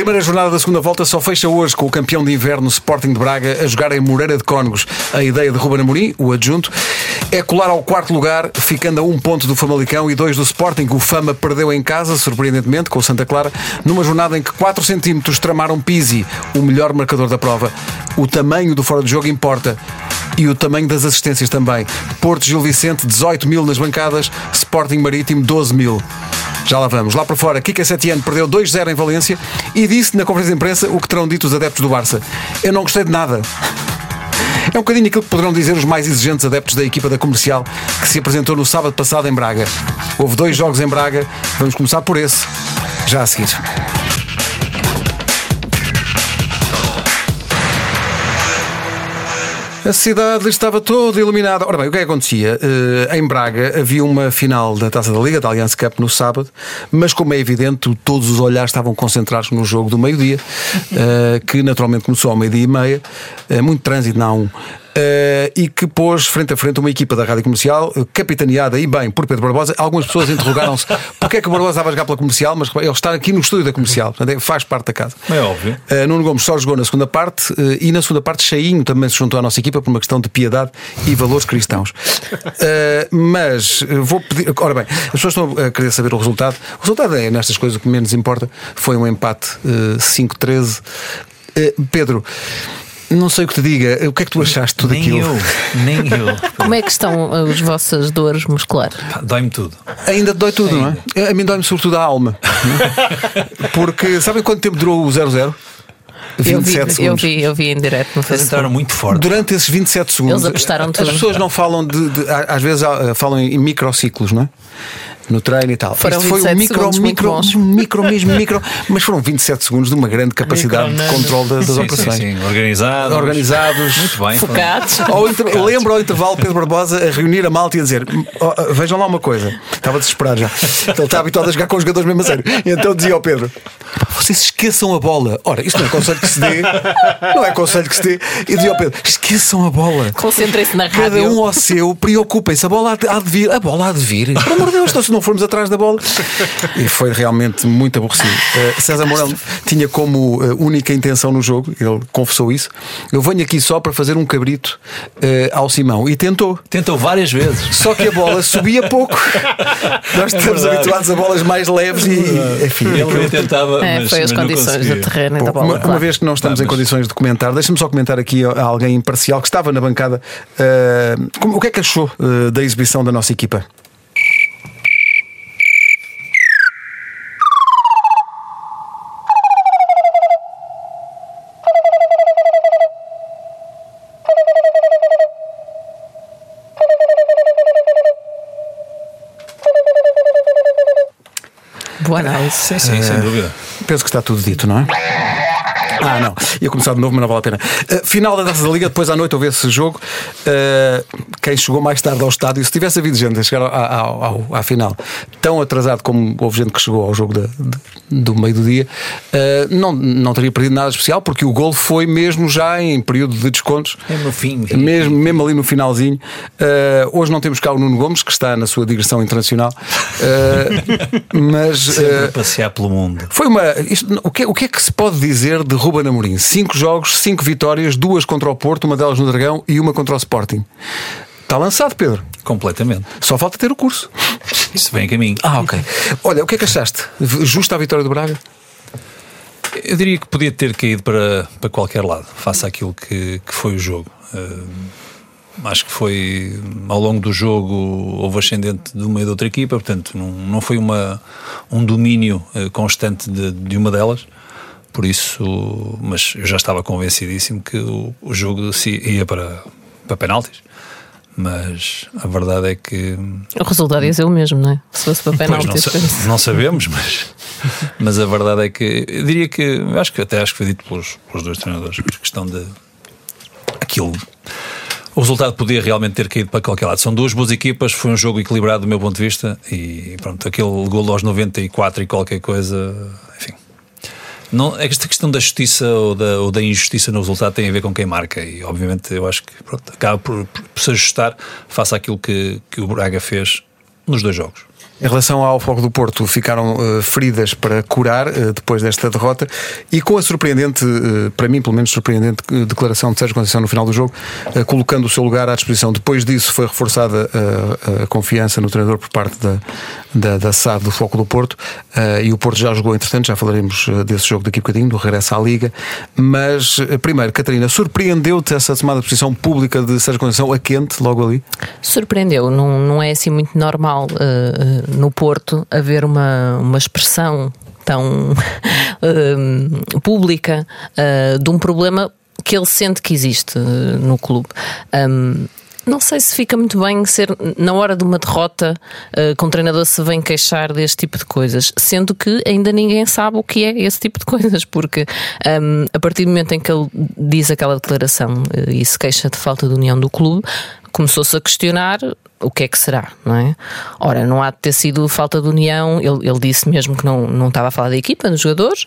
Primeira jornada da segunda volta só fecha hoje com o campeão de inverno Sporting de Braga a jogar em Moreira de Cónegos. A ideia de Ruben Amorim, o adjunto, é colar ao quarto lugar, ficando a um ponto do Famalicão e dois do Sporting. O Fama perdeu em casa, surpreendentemente, com o Santa Clara, numa jornada em que 4 centímetros tramaram Pisi, o melhor marcador da prova. O tamanho do fora de jogo importa e o tamanho das assistências também. Porto Gil Vicente, 18 mil nas bancadas, Sporting Marítimo, 12 mil. Já lá vamos. Lá para fora, Kika Setiano perdeu 2-0 em Valência e disse na conferência de imprensa o que terão dito os adeptos do Barça. Eu não gostei de nada. É um bocadinho aquilo que poderão dizer os mais exigentes adeptos da equipa da comercial que se apresentou no sábado passado em Braga. Houve dois jogos em Braga, vamos começar por esse, já a seguir. A cidade estava toda iluminada. Ora bem, o que é que acontecia? Uh, em Braga havia uma final da Taça da Liga, da Allianz Cup, no sábado, mas como é evidente, todos os olhares estavam concentrados no jogo do meio-dia, uh, que naturalmente começou ao meio-dia e meia. Uh, muito trânsito A1. Uh, e que pôs frente a frente uma equipa da rádio comercial, capitaneada e bem por Pedro Barbosa. Algumas pessoas interrogaram-se porque é que o Barbosa estava a jogar pela comercial, mas ele está aqui no estúdio da comercial, portanto, é, faz parte da casa. É óbvio. Uh, Nuno Gomes só jogou na segunda parte uh, e na segunda parte Cheinho também se juntou à nossa equipa por uma questão de piedade e valores cristãos. mas vou pedir. Ora bem, as pessoas estão a querer saber o resultado. O resultado é, nestas coisas, o que menos importa. Foi um empate 5-13. Pedro. Não sei o que te diga. O que é que tu achaste de tudo nem aquilo? Eu, nem eu. Como é que estão as vossas dores musculares? Dói-me tudo. Ainda dói tudo, Ainda. não é? A mim dói-me sobretudo a alma. Porque sabem quanto tempo durou o 0-0? 27 eu vi, segundos. Eu vi, eu vi em direto no Facebook. entraram muito forte. Durante esses 27 segundos. Eles apostaram tudo. As pessoas não falam de, de. Às vezes falam em microciclos, não é? No treino e tal. Foram Isto foi um micro, micro, micro mesmo, micro, mas foram 27 segundos de uma grande capacidade de controle das, das sim, operações. Sim, sim. Organizados. Organizados. Muito bem. Focados. Ao inter... Lembro ao intervalo Pedro Barbosa a reunir a malta e a dizer: oh, vejam lá uma coisa. Estava desesperado já. Ele está habituado a jogar com os jogadores mesmo a sério. E então dizia ao Pedro: vocês esqueçam a bola. Ora, isto não é conselho que se dê. Não é conselho que se dê. E dizia ao Pedro: esqueçam a bola. Concentrem-se na rádio. Cada um ao seu, preocupem-se. A bola há de vir. A bola há de vir. Pelo amor de Deus, então, se não formos atrás da bola. E foi realmente muito aborrecido. Uh, César Mourão tinha como uh, única intenção no jogo, ele confessou isso. Eu venho aqui só para fazer um cabrito uh, ao Simão. E tentou. Tentou várias vezes. Só que a bola subia pouco. Nós estamos é habituados a bolas mais leves e, enfim. Ele tentava. É, mas, foi as condições do terreno Bom, da bola. Uma, claro. uma vez que não estamos Vamos. em condições de comentar, deixa-me só comentar aqui a alguém imparcial que estava na bancada. como, o que é que achou da exibição da nossa equipa? Boa análise. Sim, sim, sem dúvida. Penso que está tudo dito, não é? Ah, não. Ia começar de novo, mas não vale a pena. Uh, final da Taça da Liga, depois à noite houve esse jogo. Uh, quem chegou mais tarde ao estádio, se tivesse havido gente a chegar ao, ao, à final tão atrasado como houve gente que chegou ao jogo de, de, do meio do dia, uh, não, não teria perdido nada especial, porque o gol foi mesmo já em período de descontos. Mesmo no fim. Mesmo, mesmo ali no finalzinho. hoje não temos cá o Nuno Gomes, que está na sua digressão internacional. mas. Sempre passear pelo mundo. Foi uma. Isto, o, que, o que é que se pode dizer de Ruben Amorim. Cinco jogos, cinco vitórias, duas contra o Porto, uma delas no Dragão e uma contra o Sporting. Está lançado, Pedro. Completamente. Só falta ter o curso. Isso vem a caminho. Ah, ok. Olha, o que é que achaste? Justa a vitória do Braga? Eu diria que podia ter caído para, para qualquer lado, face àquilo que, que foi o jogo. Uh, acho que foi ao longo do jogo houve ascendente de uma e de outra equipa, portanto não, não foi uma, um domínio uh, constante de, de uma delas. Por isso, mas eu já estava convencidíssimo que o, o jogo se ia para, para penaltis. Mas a verdade é que. O resultado ia ser o mesmo, não é? Se fosse para penaltis. Não, não, sabemos, mas, mas a verdade é que. Eu diria que. Acho que até acho que foi dito pelos, pelos dois treinadores. A questão de. Aquilo. O resultado podia realmente ter caído para qualquer lado. São duas boas equipas, foi um jogo equilibrado do meu ponto de vista e pronto, aquele gol aos 94 e qualquer coisa, enfim, não, esta questão da justiça ou da, ou da, injustiça no resultado tem a ver com quem marca e obviamente eu acho que pronto, acaba por, por, por, se ajustar face àquilo que, que o Braga fez nos dois jogos. Em relação ao Foco do Porto, ficaram uh, feridas para curar uh, depois desta derrota e com a surpreendente, uh, para mim pelo menos surpreendente, declaração de Sérgio Conceição no final do jogo, colocando o seu lugar à disposição. Depois disso foi reforçada a confiança no treinador por parte da, da, da SAD do Foco do Porto e o Porto já jogou entretanto, já falaremos desse jogo daqui a bocadinho, do regresso à Liga. Mas primeiro, Catarina, surpreendeu-te essa tomada de posição pública de Sérgio Conceição a quente logo ali? Surpreendeu, não, não é assim muito normal no Porto haver uma, uma expressão tão uh, pública uh, de um problema que ele sente que existe uh, no clube. Um, não sei se fica muito bem ser na hora de uma derrota com o treinador se vem queixar deste tipo de coisas, sendo que ainda ninguém sabe o que é esse tipo de coisas, porque um, a partir do momento em que ele diz aquela declaração e se queixa de falta de união do clube, começou-se a questionar o que é que será, não é? Ora, não há de ter sido falta de união, ele, ele disse mesmo que não, não estava a falar da equipa, dos jogadores,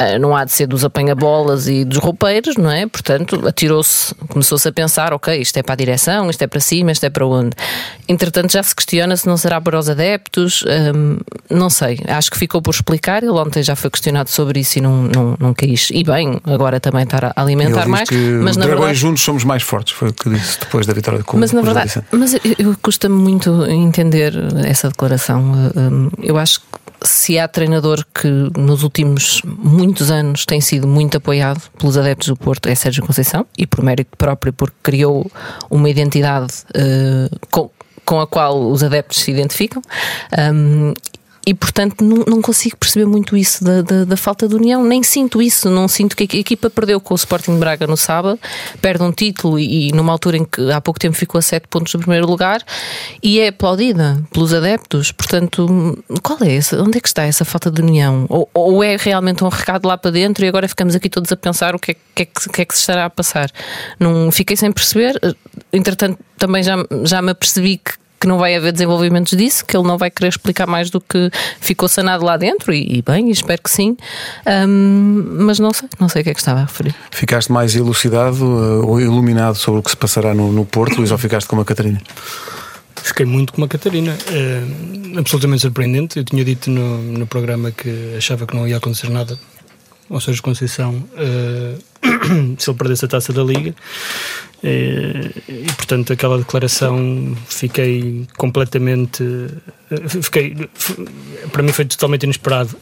uh, não há de ser dos apanha-bolas e dos roupeiros, não é? Portanto, atirou-se, começou-se a pensar, ok, isto é para a direção, isto é para cima, isto é para onde? Entretanto, já se questiona se não será para os adeptos, um, não sei, acho que ficou por explicar, ele ontem já foi questionado sobre isso e não, não, não quis, e bem, agora também estar a alimentar mais, mas na verdade... juntos somos mais fortes, foi o que disse depois da vitória de Cuba. Mas na verdade, mas custa-me muito entender essa declaração. Eu acho que se há treinador que nos últimos muitos anos tem sido muito apoiado pelos adeptos do Porto é Sérgio Conceição e por mérito próprio porque criou uma identidade uh, com, com a qual os adeptos se identificam um, e portanto não, não, consigo perceber muito isso da, da, da, falta de união, nem sinto isso, não sinto que a equipa perdeu com o Sporting de Braga no sábado, perde um título e, e numa altura em que há pouco tempo ficou a 7 pontos do primeiro lugar e é aplaudida pelos adeptos, portanto, qual é? Onde é que está essa falta de união? Ou, ou é realmente um recado lá para dentro e agora ficamos aqui todos a pensar o que é que, é que, que, é que se estará a passar? Não fiquei sem perceber, entretanto também já, já me apercebi que que não vai haver desenvolvimentos disso, que ele não vai querer explicar mais do que ficou sanado lá dentro, e, e bem, espero que sim. Um, mas não sei, não sei o que é que estava a referir. Ficaste mais elucidado uh, ou iluminado sobre o que se passará no, no Porto, Luís, ou ficaste como a Catarina? Fiquei muito como a Catarina, uh, absolutamente surpreendente. Eu tinha dito no, no programa que achava que não ia acontecer nada ou seja, Conceição, uh, se ele perdesse a taça da Liga. E, e, portanto, aquela declaração fiquei completamente. Fiquei, para mim foi totalmente inesperado.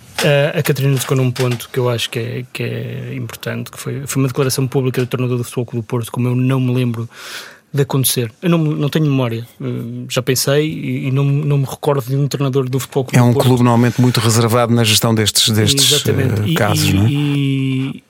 A Catarina tocou num ponto que eu acho que é, que é importante, que foi, foi uma declaração pública do tornador do Futebol Clube do Porto, como eu não me lembro de acontecer. Eu não, não tenho memória. Uh, já pensei e, e, não, não me recordo de um treinador do futebol clube. É um Porto. clube normalmente muito reservado na gestão destes, destes uh, casos, e, não é? E,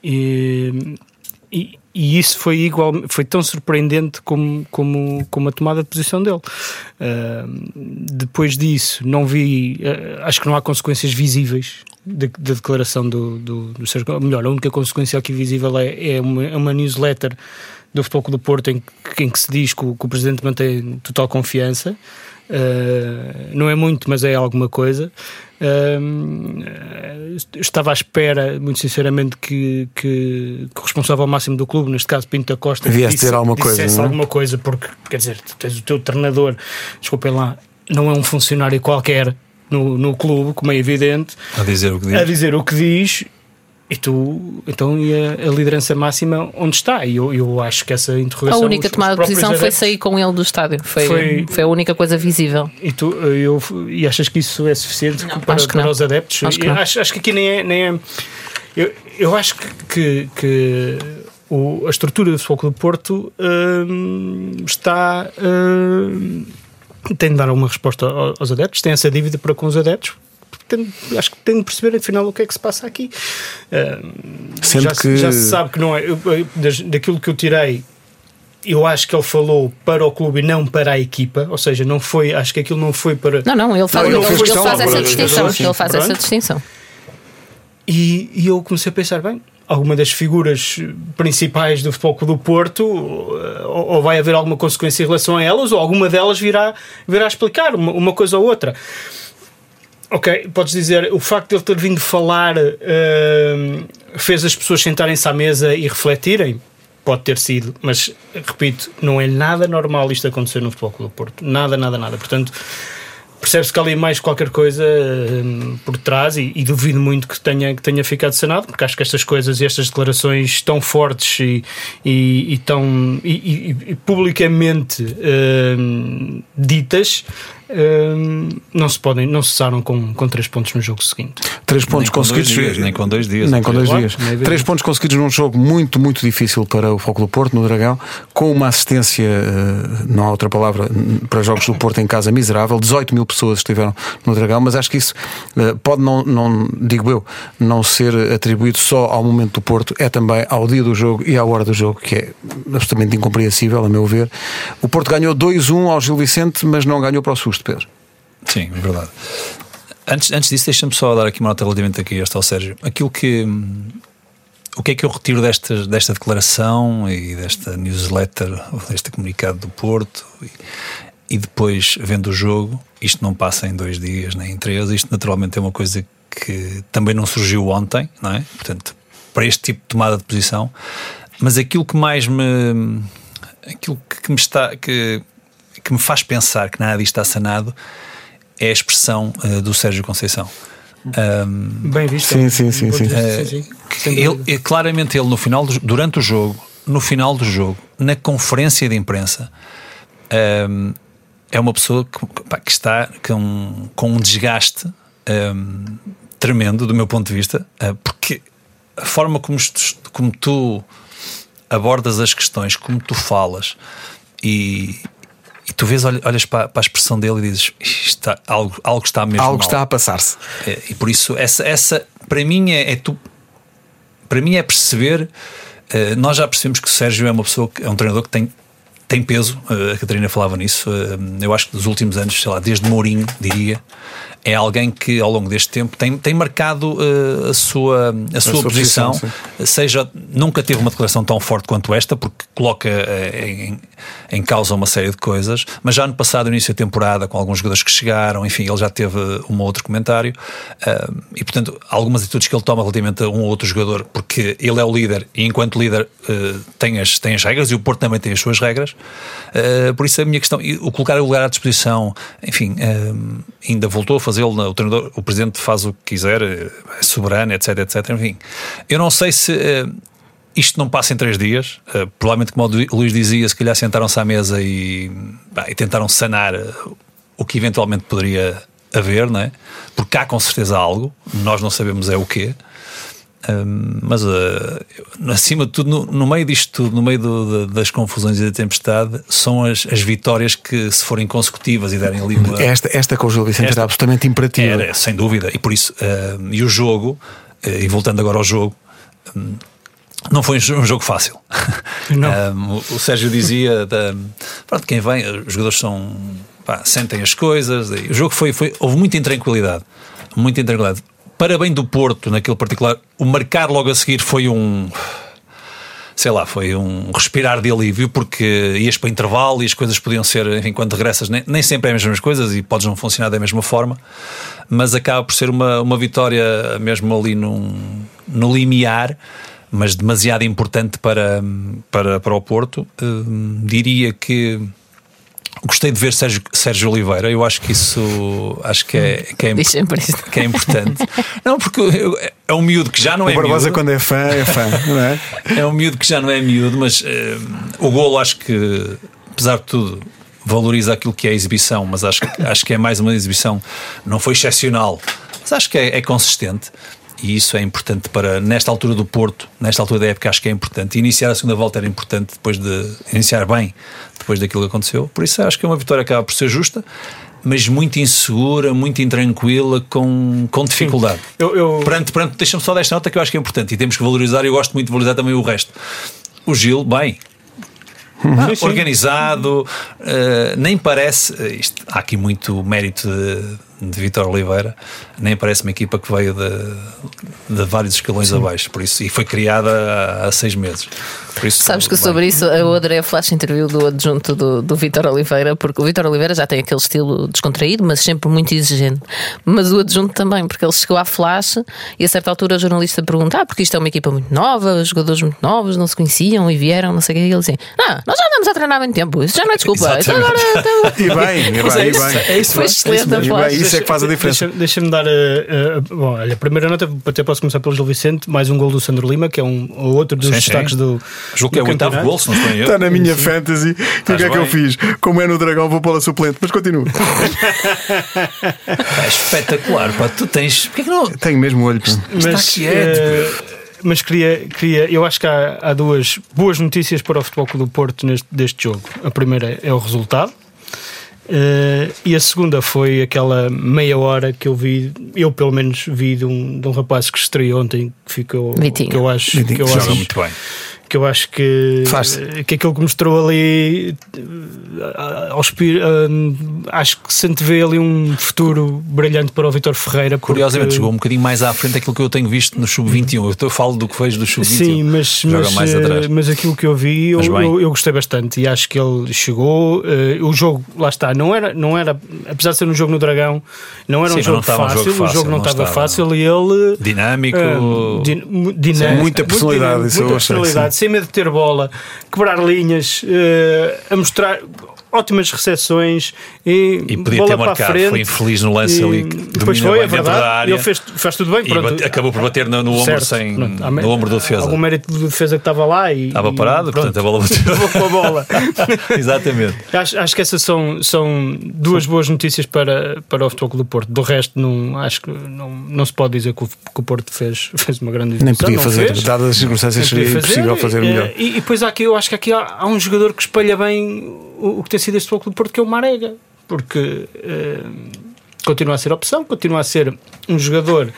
e, e, isso foi igual, foi tão surpreendente como, como, como a tomada de posição dele. Uh, depois disso, não vi, uh, acho que não há consequências visíveis da, de declaração do, do, do Sérgio. Melhor, a única consequência aqui visível é, é, uma, é uma newsletter do Futebol do Porto em, em que se diz que o, que o Presidente mantém total confiança. Uh, não é muito, mas é alguma coisa. Uh, estava à espera, muito sinceramente, que, que, que, o responsável máximo do clube, neste caso Pinto da Costa, viesse ter alguma coisa. É? alguma coisa, porque quer dizer, tens o teu treinador, desculpem lá, não é um funcionário qualquer no, no clube, como é evidente, a dizer o que diz, a dizer o que diz e tu, então, e a, a, liderança máxima onde está? E eu, eu acho que essa interrogação. A única tomada de posição foi sair com ele do estádio. Foi, foi, foi, a única coisa visível. E, tu, eu, e achas que isso é suficiente não, para, para os adeptos? Acho que, acho, acho, que aqui nem é. Nem é eu, eu acho que, que, que o, a estrutura do Futebol do Porto hum, está. Hum, tem de dar uma resposta aos adeptos, tem essa dívida para com os adeptos, tenho, acho que tenho de perceber afinal o que é que se passa aqui. Uh, já, que... já se sabe que não é. Eu, daquilo que eu tirei, eu acho que ele falou para o clube e não para a equipa, ou seja, não foi, acho que aquilo não foi para. Não, não, ele faz, não, ele, ele faz essa distinção. Ele faz essa distinção. E, e eu comecei a pensar, bem, alguma das figuras principais do Futebol Clube do Porto, ou, ou, vai haver alguma consequência em relação a elas, ou alguma delas virá, virá explicar uma, uma coisa ou outra. Ok, podes dizer, o facto de ele ter vindo falar uh, fez as pessoas sentarem-se à mesa e refletirem? Pode ter sido, mas repito, não é nada normal isto acontecer no Futebol Clube do Porto. Nada, nada, nada. Portanto, percebe-se que há ali mais qualquer coisa hum, por trás e, e, duvido muito que tenha, que tenha ficado sanado, porque acho que estas coisas e estas declarações tão fortes e, e, e tão e, publicamente hum, ditas hum, não se podem, não cessaram com, com três pontos no jogo seguinte. Três pontos nem conseguidos. Dias, nem com dois dias. Nem com dois dias. Três pontos conseguidos num jogo muito, muito difícil para o Foco do Porto, no Dragão, com uma assistência, eh, não há outra palavra, para jogos do Porto em casa miserável. 18 mil pessoas estiveram no Dragão, mas acho que isso eh, pode não, não, digo eu, não ser atribuído só ao momento do Porto, é também ao dia do jogo e à hora do jogo, que é absolutamente incompreensível, a meu ver. O Porto ganhou 2-1 ao Gil Vicente, mas não ganhou para o susto, Pedro. Sim, é verdade. Antes, antes disso, deixa-me só dar aqui uma nota relativamente aqui este ao Sérgio. Aquilo que. O que é que eu retiro desta, desta declaração e desta newsletter, deste comunicado do Porto e, e depois vendo o jogo? Isto não passa em dois dias nem em três, isto naturalmente é uma coisa que também não surgiu ontem, não é? Portanto, para este tipo de tomada de posição. Mas aquilo que mais me. aquilo que me está. que, que me faz pensar que nada disto está sanado é a expressão uh, do Sérgio Conceição. Um, Bem visto. Sim, sim, sim. sim. Uh, ele, claramente, ele no final, do, durante o jogo, no final do jogo, na conferência de imprensa, um, é uma pessoa que, pá, que está com, com um desgaste um, tremendo, do meu ponto de vista, uh, porque a forma como, como tu abordas as questões, como tu falas e, e tu vês, olhas para, para, a expressão dele e dizes está, algo, algo está mesmo algo mal. está a passar-se é, e por isso essa, essa para mim é, é tu para mim é perceber uh, nós já percebemos que o Sérgio é uma pessoa que é um treinador que tem tem peso, uh, a Catarina falava nisso. Uh, eu acho que nos últimos anos, sei lá, desde Mourinho, diria, é alguém que ao longo deste tempo tem, tem marcado uh, a sua, a, a sua, sua, posição, posição seja nunca teve uma declaração tão forte quanto esta, porque coloca uh, em, em causa uma série de coisas, mas já no passado, início da temporada, com alguns jogadores que chegaram, enfim, ele já teve um outro comentário, uh, e portanto, algumas atitudes que ele toma relativamente a um ou outro jogador, porque ele é o líder e enquanto líder tem, as, tem as regras, e o Porto também tem as suas regras, por isso a minha questão, o colocar o lugar à disposição, enfim, ainda voltou fazer ele, o treinador, o presidente faz o que quiser, é soberano, etc, etc. Enfim, eu não sei se uh, isto não passa em três dias. Uh, provavelmente, como o Luís dizia, se calhar sentaram-se à mesa e, bah, e tentaram sanar eh, o que eventualmente poderia haver, não é? Porque há com certeza algo, nós não sabemos é o quê mas uh, acima de tudo, no, no, meio disto tudo, no meio do, de, das confusões e da tempestade, são as, as, vitórias que, se forem consecutivas e derem ali uma. Esta, esta com o Gil Vicente esta, era absolutamente imperativa. Era, sem dúvida, e por isso, uh, e o jogo, uh, e voltando agora ao jogo. Um, não foi um jogo fácil. um, o Sérgio dizia: da, pronto, quem vem, os jogadores são. Pá, sentem as coisas. O jogo foi, foi. Houve muita intranquilidade. Muita intranquilidade para bem do Porto, naquele particular, o marcar logo a seguir foi um. Sei lá, foi um respirar de alívio, porque ias para intervalo e as coisas podiam ser, enfim, quando regressas, nem, nem sempre é as mesmas coisas e podes não funcionar da mesma forma, mas acaba por ser uma, uma vitória mesmo ali num, no limiar mas demasiado importante para, para, para o Porto. Uh, diria que Gostei de ver Sérgio, Sérgio Oliveira, eu acho que isso acho que é, que é, que é importante. Não, porque eu, é um miúdo que já não o é Barbosa miúdo. quando é fã, é fã, não é? É um miúdo que já não é miúdo, mas uh, o golo acho que, apesar de tudo, valoriza aquilo que é a exibição, mas acho, acho que é mais uma exibição, não foi excepcional, mas acho que é, é consistente e isso é importante para, nesta altura do Porto, nesta altura da época, acho que é importante. Iniciar a segunda volta era importante depois de iniciar bem, depois daquilo que aconteceu. Por isso acho que é uma vitória que acaba por ser justa, mas muito insegura, muito intranquila, com, com dificuldade. Eu, eu... Perante, perante, deixa-me só desta nota que eu acho que é importante e temos que valorizar, e eu gosto muito de valorizar também o resto. O Gil, bem, ah, sim, organizado, uh, nem parece. Isto, há aqui muito mérito de, de Vitor Oliveira, nem parece uma equipa que veio de, de vários escalões Sim. abaixo, por isso, e foi criada há, há seis meses. Isso, Sabes que bem. sobre isso eu adorei a flash interview do adjunto do, do Vitor Oliveira, porque o Vitor Oliveira já tem aquele estilo descontraído, mas sempre muito exigente. Mas o adjunto também, porque ele chegou à flash e a certa altura o jornalista pergunta: ah, porque isto é uma equipa muito nova, jogadores muito novos, não se conheciam e vieram, não sei o que. E ele assim: ah, nós já andamos a treinar há muito tempo, isso já não é desculpa. Agora, então... E bem, e bem, é isso, e bem. É isso, foi excelente é isso, isso é que faz a diferença. Deixa-me dar. Uh, uh, bom, olha, a primeira nota, até posso começar pelo Gil Vicente, mais um gol do Sandro Lima, que é um outro dos sim, destaques sim. do. Julgo que é o oitavo gol, se não estou em Está na minha sim. fantasy. E o que é que eu fiz? Como é no Dragão, vou pôr a suplente, mas continua. é espetacular, pá. Tu tens. Porquê que não? Tenho mesmo olho. Mas, Está quieto. Uh, mas queria, queria, eu acho que há, há, duas boas notícias para o Futebol Clube do Porto neste, deste jogo. A primeira é o resultado, Uh, e a segunda foi aquela meia hora que eu vi, eu pelo menos vi de um, de um rapaz que estreou ontem, que ficou. Vitinho. Que eu acho, Vitinho. que eu acho muito bem que eu acho que, que aquilo que mostrou ali ao espir, uh, acho que se antevê ali um futuro brilhante para o Vitor Ferreira. Porque... Curiosamente, chegou um bocadinho mais à frente daquilo que eu tenho visto no Sub-21. Eu falo do que vejo do Sub-21. Sim, mas, mas, mais atrás. mas aquilo que eu vi, eu, eu, eu, gostei bastante e acho que ele chegou. Uh, o jogo, lá está, não era, não era, apesar de ser um jogo no Dragão, não era Sim, um, jogo fácil, um, jogo fácil, o jogo não, não estava, fácil e ele. Dinâmico, uh, din, dinâmico muita personalidade, muita personalidade sem medo de ter bola, quebrar linhas, uh, a mostrar ótimas recepções e, e podia bola ter marcado, frente, foi infeliz no lance e, ali depois foi, é verdade, ele fez, fez tudo bem pronto. Bate, acabou por bater no, no ombro certo, sem, pronto, no ombro do defesa. algum mérito do defesa que estava lá e, estava parado, e, portanto a bola bateu. Com a bola. Exatamente. Acho, acho que essas são, são duas boas notícias para, para o futebol do Porto. Do resto não, acho que não, não se pode dizer que o, que o Porto fez, fez uma grande nem podia fazer, fez, dadas as circunstâncias seria impossível fazer melhor. e, e depois há aqui, eu acho que aqui há, há um jogador que espelha bem o, o que tem sido este futebol do Porto que é o Marega, porque uh, continua a ser opção, continua a ser um jogador.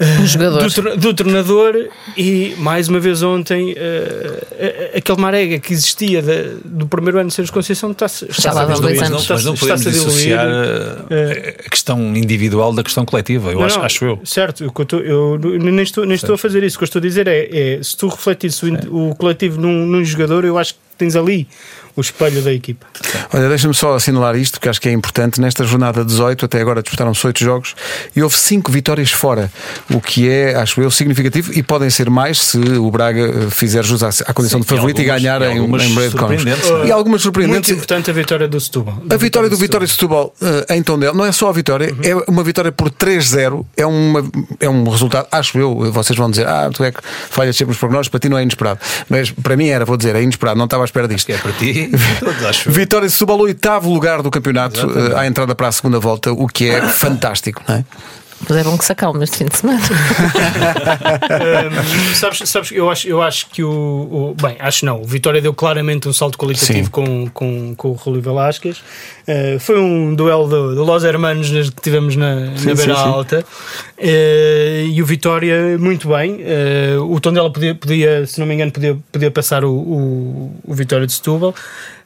Um jogador. Do, do, treinador e mais uma vez ontem uh, aquele Marega que existia de, do primeiro ano de Sérgio Conceição está, está, está a mas, não, mas não podemos dissociar a, a questão individual da questão coletiva, eu não, acho, não, acho eu. Certo, eu, eu, eu nem, estou, nem estou a fazer isso. O que eu estou a dizer é, é se tu refletires o, o coletivo num, num jogador, eu acho que tens ali o espelho da equipa. Olha, deixa-me só assinalar isto, que acho que é importante. Nesta jornada 18, até agora disputaram-se 8 jogos e houve 5 vitórias fora, o que é, acho eu, significativo e podem ser mais se o Braga eh, fizer jus à, à condição Sim, de favorito e, algumas, e ganhar em, em Brave de E algumas surpreendentes. Muito importante a vitória do Setúbal. A vitória do Vitória de Setúbal uh, em Tondela não é só a vitória, uhum. é uma vitória por 3-0. É, uma, é um resultado, acho eu, vocês vão dizer, ah, tu é que falhas sempre os prognósticos, para ti não é inesperado. Mas para mim era, vou dizer, é inesperado, não estava à espera disto. Acho que é para ti, todos acho Vitória de Setúbal, oitavo lugar do campeonato, Exatamente. à entrada para a segunda volta, o que é fantástico, não é? Mas é bom que se acalme este fim de semana. um, sabes, sabes, eu acho, eu acho que o, o, Bem, acho não. O Vitória deu claramente um salto qualitativo com, com, com o Rui Velasquez. Uh, foi um duelo de, de Los Hermanos que tivemos na, sim, na beira sim, alta. Uh, e o Vitória, muito bem. Uh, o Tondela podia, podia, se não me engano, podia, podia passar o, o, o Vitória de Setúbal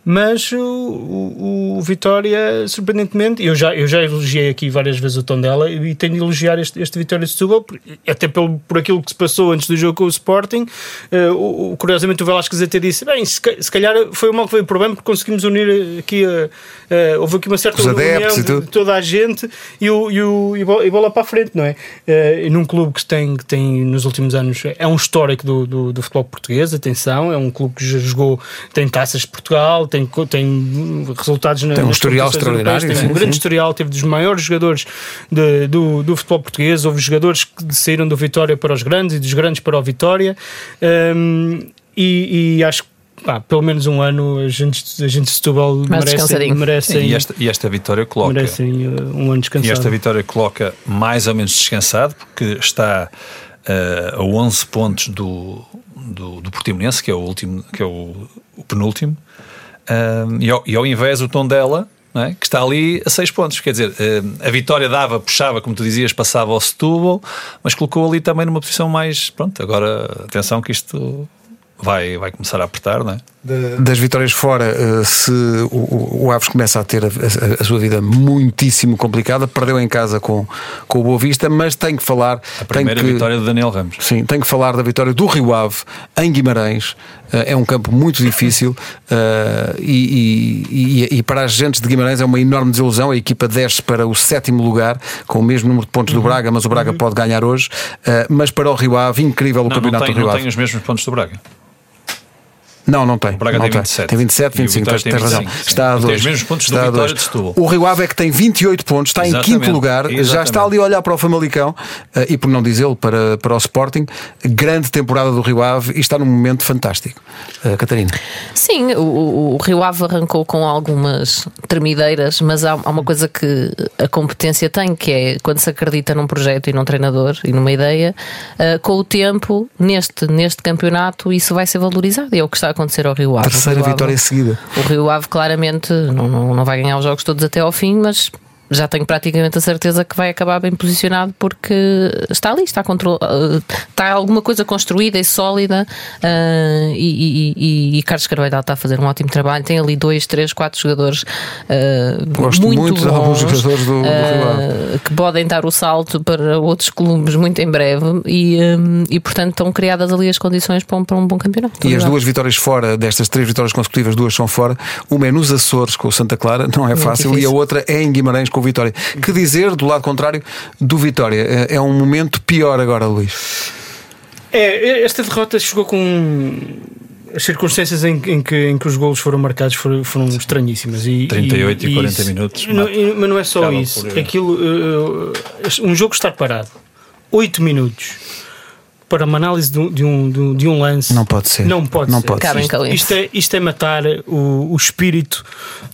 mas o, o, o, Vitória, surpreendentemente, eu já, eu já elogiei aqui várias vezes o tom dela e tenho de elogiar este, este Vitória de Setúbal, até pelo, por aquilo que se passou antes do jogo com o Sporting. Uh, o, curiosamente, o Velasquez até disse: bem, se, se calhar foi o mal que veio o problema, porque conseguimos unir aqui, a, uh, houve aqui uma certa união de toda a gente e, o, e, o, e bola para a frente, não é? Uh, num clube que tem, que tem nos últimos anos, é um histórico do, do, do futebol português, atenção, é um clube que já jogou, tem taças de Portugal tem, tem resultados na, tem um historial extraordinário. Tem um grande sim. historial, teve dos maiores jogadores de, do, do futebol português. Houve jogadores que saíram do Vitória para os grandes e dos grandes para o Vitória. Um, e, e acho que ah, pelo menos um ano a gente, a gente de Setúbal merecem, merecem e, esta, e esta vitória coloca merecem uh, um ano descansado. E esta vitória coloca mais ou menos descansado porque está uh, a 11 pontos do, do, do Portimonense que é o último que é o, o penúltimo um, e, ao, e, ao, invés, o tom dela, é? que está ali a 6 pontos. Quer dizer, a vitória dava, puxava, como tu dizias, passava ao Setúbal, mas colocou ali também numa posição mais. Pronto, agora atenção que isto vai, vai começar a apertar, não é? Das vitórias fora, eh, se o, o Aves começa a ter a, a, a, sua vida muitíssimo complicada, perdeu em casa com, com o Boa Vista, mas tem que falar. A primeira que, vitória do Daniel Ramos. Sim, tem que falar da vitória do Rio Ave em Guimarães. Eh, é um campo muito difícil uh, e, e, e, para as gentes de Guimarães é uma enorme desilusão. A equipa desce para o sétimo lugar com o mesmo número de pontos uhum. do Braga, mas o Braga uhum. pode ganhar hoje. Mas para o Rio Ave, incrível o não, campeonato não tem, do Rio Ave. Não tem os mesmos pontos do Braga. Não, não tem. O Braga não tem 27. Tem 27, 25, tens, tens razão. Está a dois. Tem os mesmos pontos do Vitória de Setúbal. O Rio Ave é que tem 28 pontos, está Exatamente. em quinto lugar, Exatamente. já está ali a olhar para o Famalicão eh, e por não dizê-lo para, para o Sporting. Grande temporada do Rio Ave e está num momento fantástico. Uh, Catarina. Sim, o, o, Rio Ave arrancou com algumas tremideiras, mas há, há uma coisa que a competência tem, que é quando se acredita num projeto e num treinador e numa ideia, uh, com o tempo, neste, neste campeonato, isso vai ser valorizado. E é o que está acontecer ao Rio Ave terceira vitória seguida. O Rio Ave claramente não, não, não vai ganhar os jogos todos até ao fim, mas já tenho praticamente a certeza que vai acabar bem posicionado porque está ali, está, control... Eh, está alguma coisa construída e sólida uh, e, e, e, Carlos Carvalho está a fazer um ótimo trabalho. Tem ali dois, três, quatro jogadores uh, Gosto muito, muito bons, de alguns jogadores do, do uh, que podem dar o salto para outros clubes muito em breve e, um, e portanto estão criadas ali as condições para um, para um bom campeonato. E as duas vitórias fora, destas três vitórias consecutivas, duas são fora. Uma é nos Açores com o Santa Clara, não é fácil, e a outra é em Guimarães com o Vitória. Que dizer, do lado contrário, do Vitória? É um momento pior agora, Luís. É, esta derrota chegou com as circunstâncias em, em, que, em que os golos foram marcados foram, foram estranhíssimas. E, 38 e, e 40 isso, minutos. Não, mas não é só isso. Por... Aquilo, uh, um jogo estar parado 8 minutos para uma análise de um, de um, de um lance. Não pode ser. Não pode não ser. Pode ser. Isto, isto, é, isto é matar o, o espírito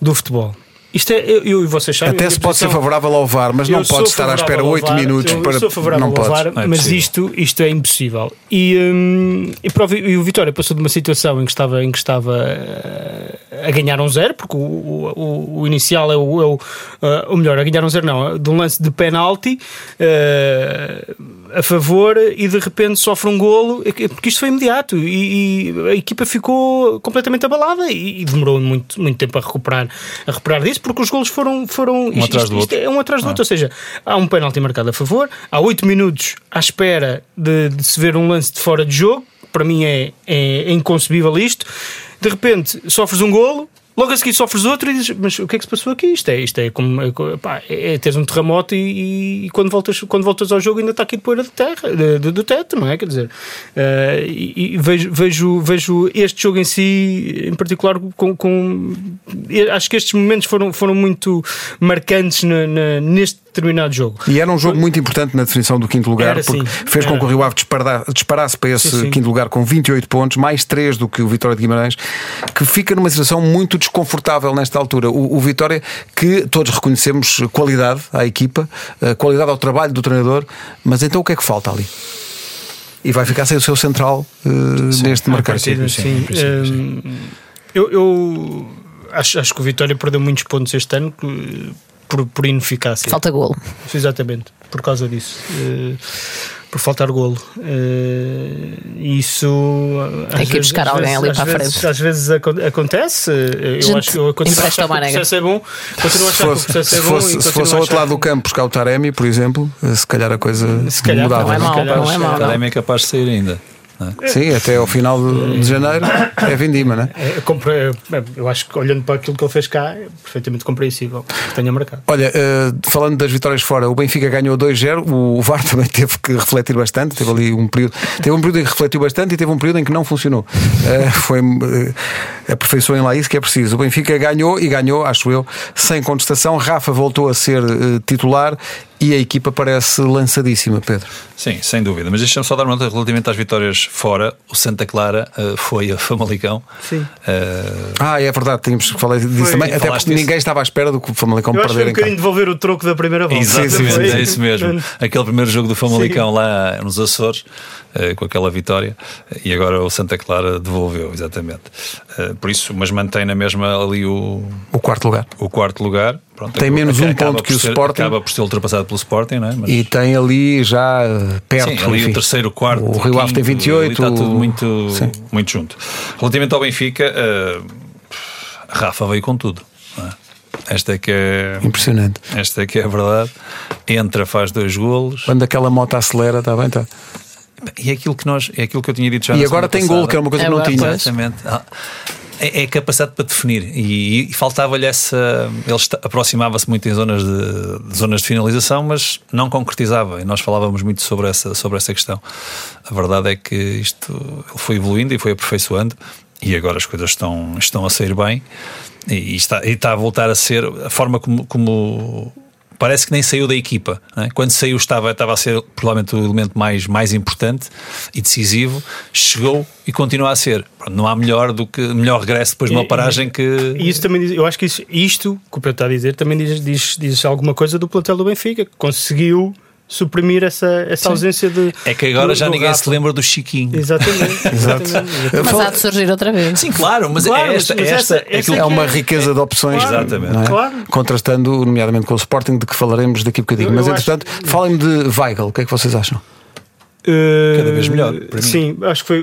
do futebol. Isto é, eu, e vocês sabem. Até se pode ser favorável ao VAR, mas não pode estar à espera 8 minutos eu, para. Eu sou favorável não ao VAR, é mas isto, isto é impossível. E, hum, e, e, o Vitória passou de uma situação em que estava, em que estava uh, a ganhar um zero, porque o, o, o inicial é o, é o, uh, melhor, a ganhar um zero, não, de um lance de penalti uh, a favor e de repente sofre um golo, porque isto foi imediato e, e a equipa ficou completamente abalada e, e, demorou muito, muito tempo a recuperar, a recuperar disso porque os golos foram. foram um isto, atrás do outro. é um atrás do ah. outro. Ou seja, há um penalti marcado a favor, há 8 minutos à espera de, de, se ver um lance de fora de jogo. Para mim é, é, é inconcebível isto. De repente sofres um golo, Logo a seguir sofres outro e dizes, mas o que é que se passou aqui? Isto é, isto é como é, pá, é, é teres um terremoto e, e, quando, voltas, quando voltas ao jogo ainda está aqui de poeira de terra, de, de, do teto, não é? Quer dizer, uh, e, e, vejo, vejo, vejo este jogo em si, em particular, com, com acho que estes momentos foram, foram muito marcantes na, na, neste determinado jogo. E era um jogo muito importante na definição do quinto lugar, era, porque sim, fez era. com que o Rio Ave disparasse para esse sim, sim. quinto lugar com 28 pontos, mais 3 do que o Vitória de Guimarães, que fica numa situação muito desconfortável nesta altura. O, o Vitória, que todos reconhecemos qualidade à equipa, qualidade ao trabalho do treinador, mas então o que é que falta ali? E vai ficar sem o seu central uh, neste mercado. Partida, sim. sim. Um, eu, eu acho, acho que o Vitória perdeu muitos pontos este ano por, por ineficácia. Falta golo. Exatamente, por causa disso. Uh, por faltar golo. Uh, isso. Tem que ir buscar alguém vezes, ali para a vezes, frente. Às vezes acontece. Eu Gente, acho que eu continuo a achar que o processo é bom. Continuo a achar que o processo é bom. Fosse, se fosse ao outro lado do campo buscar o Taremi, por exemplo, se calhar a coisa se calhar, mudava. Não é mau, não é mau. O Taremi é capaz de sair ainda. É? Sim, até ao final de, janeiro é vindima, não é? É, eu acho que olhando para aquilo que ele fez cá é perfeitamente compreensível que tenha marcado. Olha, uh, falando das vitórias fora, o Benfica ganhou 2-0, o VAR também teve que refletir bastante, teve ali um período, teve um período em que refletiu bastante e teve um período em que não funcionou. Uh, foi uh, aperfeiçoem lá isso que é preciso. O Benfica ganhou e ganhou, acho eu, sem contestação. Rafa voltou a ser titular e a equipa parece lançadíssima, Pedro. Sim, sem dúvida. Mas deixa-me só dar uma nota relativamente às vitórias fora. O Santa Clara uh, foi a Famalicão. Sim. Uh... Ah, é verdade, tínhamos que falar disso foi. também. Até porque ninguém estava à espera do que o Famalicão Eu perder acho que um devolver o troco da primeira volta. Exatamente, sim, sim, é isso mesmo. Aquele primeiro jogo do Famalicão sim. lá nos Açores, uh, com aquela vitória, e agora o Santa Clara devolveu, exatamente. por isso, mas mantém na mesma ali o. O quarto lugar. O quarto lugar pronto, Tem menos um ponto que o ser- Sporting. Acaba por ser ultrapassado pelo Sporting, não é? Mas- E tem ali já eh, perto. Sim, ali enfim, o terceiro, o quarto, O Rio Ave tem quinto, 28. ali Está tudo muito, Sim. muito junto. Relativamente ao Benfica, a Rafa veio com tudo. é? Esta é que é. Impressionante. Esta é que é a verdade. Entra, faz dois golos. Quando aquela moto acelera, está bem, está. E é aquilo que nós, é aquilo que eu tinha dito já E na agora tem passada. gol, que é uma coisa que não tinha. Exatamente. Ah, É, é capacidade para definir e, e faltava-lhe essa. Ele aproximava-se muito em zonas de, de zonas de finalização, mas não concretizava. E nós falávamos muito sobre essa, sobre essa questão. A verdade é que isto ele foi evoluindo e foi aperfeiçoando, e agora as coisas estão, estão a sair bem e, está, e está a voltar a ser a forma como Parece que nem saiu da equipa. não é? Quando saiu, estava, estava a ser provavelmente o elemento mais, mais importante e decisivo. Chegou e continua a ser. Não há melhor do que melhor regresso depois de uma paragem que. E isso também diz, eu acho que isso, isto que o Pedro está a dizer também diz, diz, diz alguma coisa do plantel do Benfica, que conseguiu suprimir essa, essa ausência de. É que agora do- já do ninguém Rafa. se lembra do Chiquinho. Exatamente. exatamente. Mas há de surgir outra vez. Sim, claro, mas Claro, é esta, mas é esta, essa- é É uma é- riqueza de opções. Claro, Exatamente. é? claro. Contrastando, nomeadamente, com o Sporting, de que falaremos daqui a bocadinho. Eu- Mas, eu acho- entretanto, falem-me de Weigl. O que é que vocês acham? Uh, Cada vez melhor, para mim. Sim, acho que foi.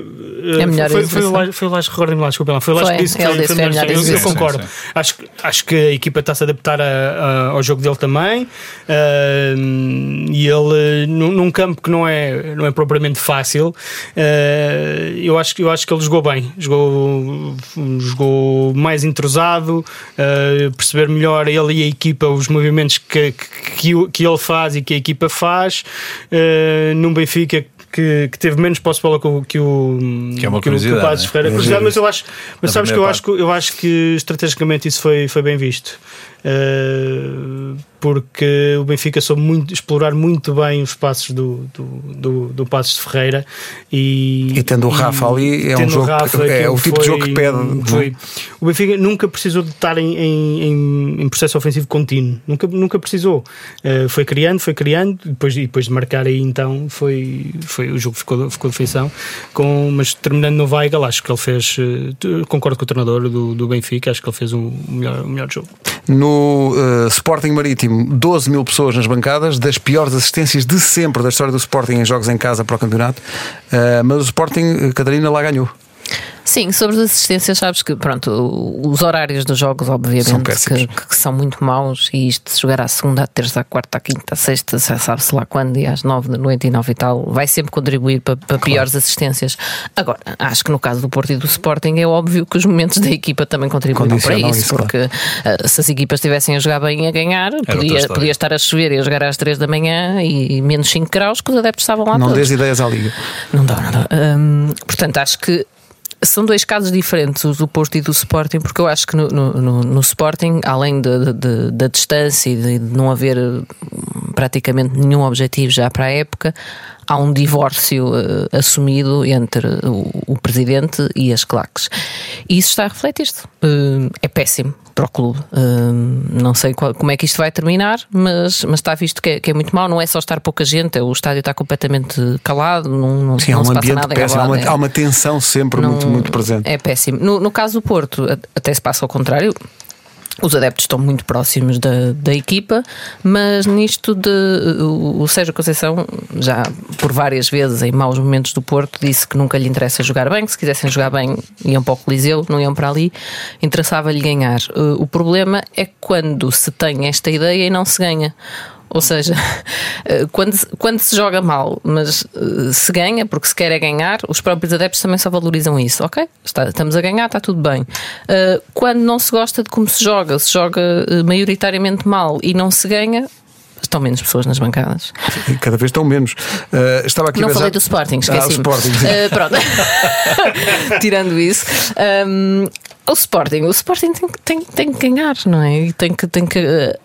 É melhor foi, foi. Lage- foi o Lage, recordem-me lá, desculpa. Foi o Lage Foi, que disse que foi, disse foi foi melhor melhor. Eu, eu concordo. Sim, sim. Acho, que- acho que a equipa está-se a adaptar a- a- ao jogo dele também. Uh, e ele, uh, num, num campo que não é, não é propriamente fácil, uh, eu, acho, que- eu acho que ele jogou bem. Jogou, jogou mais entrosado, uh, perceber melhor ele e a equipa os movimentos que, que, que ele faz e que a equipa faz. Uh, num Benfica que, que teve menos posse de bola que o que o, Que é uma o- que o curiosidade, Passos né? Ferreira. Curiosidade, mas eu acho, mas Na sabes que eu acho que eu acho que estrategicamente isso foi, foi bem visto. Uh, porque o Benfica soube muito, explorar muito bem os passos do, do, do, do Passos de Ferreira e, E tendo o Rafa ali, é um o jogo que- Rafa, é aquilo o tipo de jogo que pede, é? Foi, o Benfica nunca precisou de estar em, em, em- processo ofensivo contínuo, nunca, nunca precisou. Uh, foi criando, foi criando, depois, e depois de marcar aí então foi, foi o jogo ficou, ficou de feição. Com, mas terminando no Weigl, acho que ele fez, tu- concordo com o treinador do, do Benfica, acho que ele fez um melhor, um melhor jogo. No eh, Sporting Marítimo, 12 mil pessoas nas bancadas, das piores assistências de sempre da história do Sporting em jogos em casa para o campeonato. Eh, mas o Sporting, eh, Catarina, lá ganhou. Sim, sobre as assistências, sabes que pronto, os horários dos jogos, São obviamente, péssimos. que, que são muito maus, e isto se jogar à segunda, à terça, à quarta, à quinta, à sexta, já sabe-se lá quando, e às nove da noite e nove e tal, vai sempre contribuir para, para piores assistências. Agora, acho que no caso do Porto e do Sporting é óbvio que os momentos da equipa também contribuem para isso, isso, claro. porque eh, se as equipas estivessem a jogar bem e a ganhar, podia, podia estar a chover e a jogar às três da manhã e menos 5 graus, que os adeptos estavam lá não todos. dês ideias à Liga. Não dá, não dá. Hum, portanto, acho que são dois casos diferentes, o do Porto e do Sporting, porque eu acho que no, no, no- Sporting, além de- de- da distância e de não haver praticamente nenhum objetivo já para a época, há um divórcio eh, assumido entre o, o presidente e as claques. E isso está a refletir-se. Hum, é péssimo para o clube. Hum, não sei qual- como é que isto vai terminar, mas, mas está visto que é, que é muito mal. Não é só estar pouca gente, o estádio está completamente calado, não, não, Sim, há não um se passa nada péssimo, há uma, Alvalade. há uma tensão sempre Não- muito, muito presente. É péssimo. No, no caso do Porto, até se passa ao contrário. Os adeptos estão muito próximos da, da equipa, mas nisto de o, o Sérgio Conceição, já por várias vezes em maus momentos do Porto, disse que nunca lhe interessa jogar bem, que se quisessem jogar bem iam para o Coliseu, não iam para ali, interessava-lhe ganhar. Uh, O problema é quando se tem esta ideia e não se ganha. Ou seja, eh, quando, se- quando se joga mal, mas eh, se ganha, porque se quer é ganhar, os próprios adeptos também só valorizam isso. Ok, está- estamos a ganhar, está tudo bem. Eh, Quando não se gosta de como se joga, se joga maioritariamente mal e não se ganha, estão menos pessoas nas bancadas. Cada vez estão menos. Eh, estava aqui Não pensar- falei do Sporting, Ah, o esqueci. Sporting. sim. pronto. Tirando isso. hum, o Sporting, o Sporting tem, que- tem, tem que ganhar, não é? E Tem que. Tem que eh,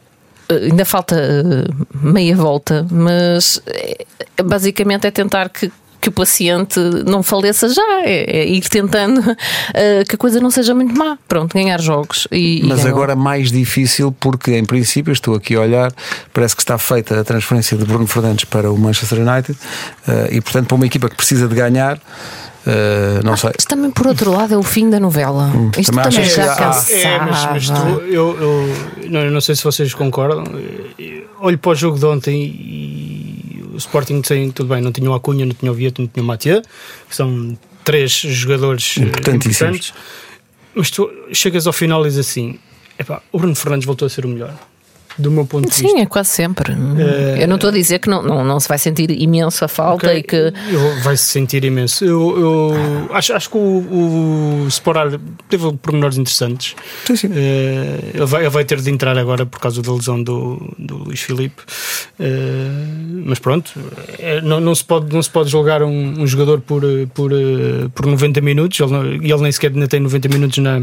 ainda falta eh, meia volta, mas eh, basicamente é tentar que. Que o paciente não faleça já, é, é ir tentando eh, que a coisa não seja muito má. Pronto, ganhar jogos. E, e Mas ganhou. agora mais difícil porque, em princípio, estou aqui a olhar, parece que está feita a transferência de Bruno Fernandes para o Manchester United eh, e, portanto, para uma equipa que precisa de ganhar, Uh, não sei. Isto também, por outro lado, é o fim da novela. Isto também também, já cansava. É, mas, mas tu- eu, eu não, eu não sei se vocês concordam. Eu Olho para o jogo de ontem e o Sporting tem, tudo bem, não tinha o Acunha, não tinha o Vieto, não tinha o Matia, que são três jogadores eh, importantes. Mas tu chegas ao final e dizes assim: epá, o Bruno Fernandes voltou a ser o melhor, do meu ponto de vista. Sim, é quase sempre. Eh, Eu não estou a dizer que não, não, não se vai sentir imenso a falta Ok, e que. vai-se sentir imenso. Eu, eu acho, acho que o, o Sporar teve pormenores interessantes. Sim, sim. Eh, ele, vai, ele vai ter de entrar agora por causa da lesão do, do Luís Filipe. Eh, mas pronto, não, não, se pode, não se pode julgar um, um jogador por, por, por 90 minutos. Ele, não- e ele nem sequer ainda tem 90 minutos na,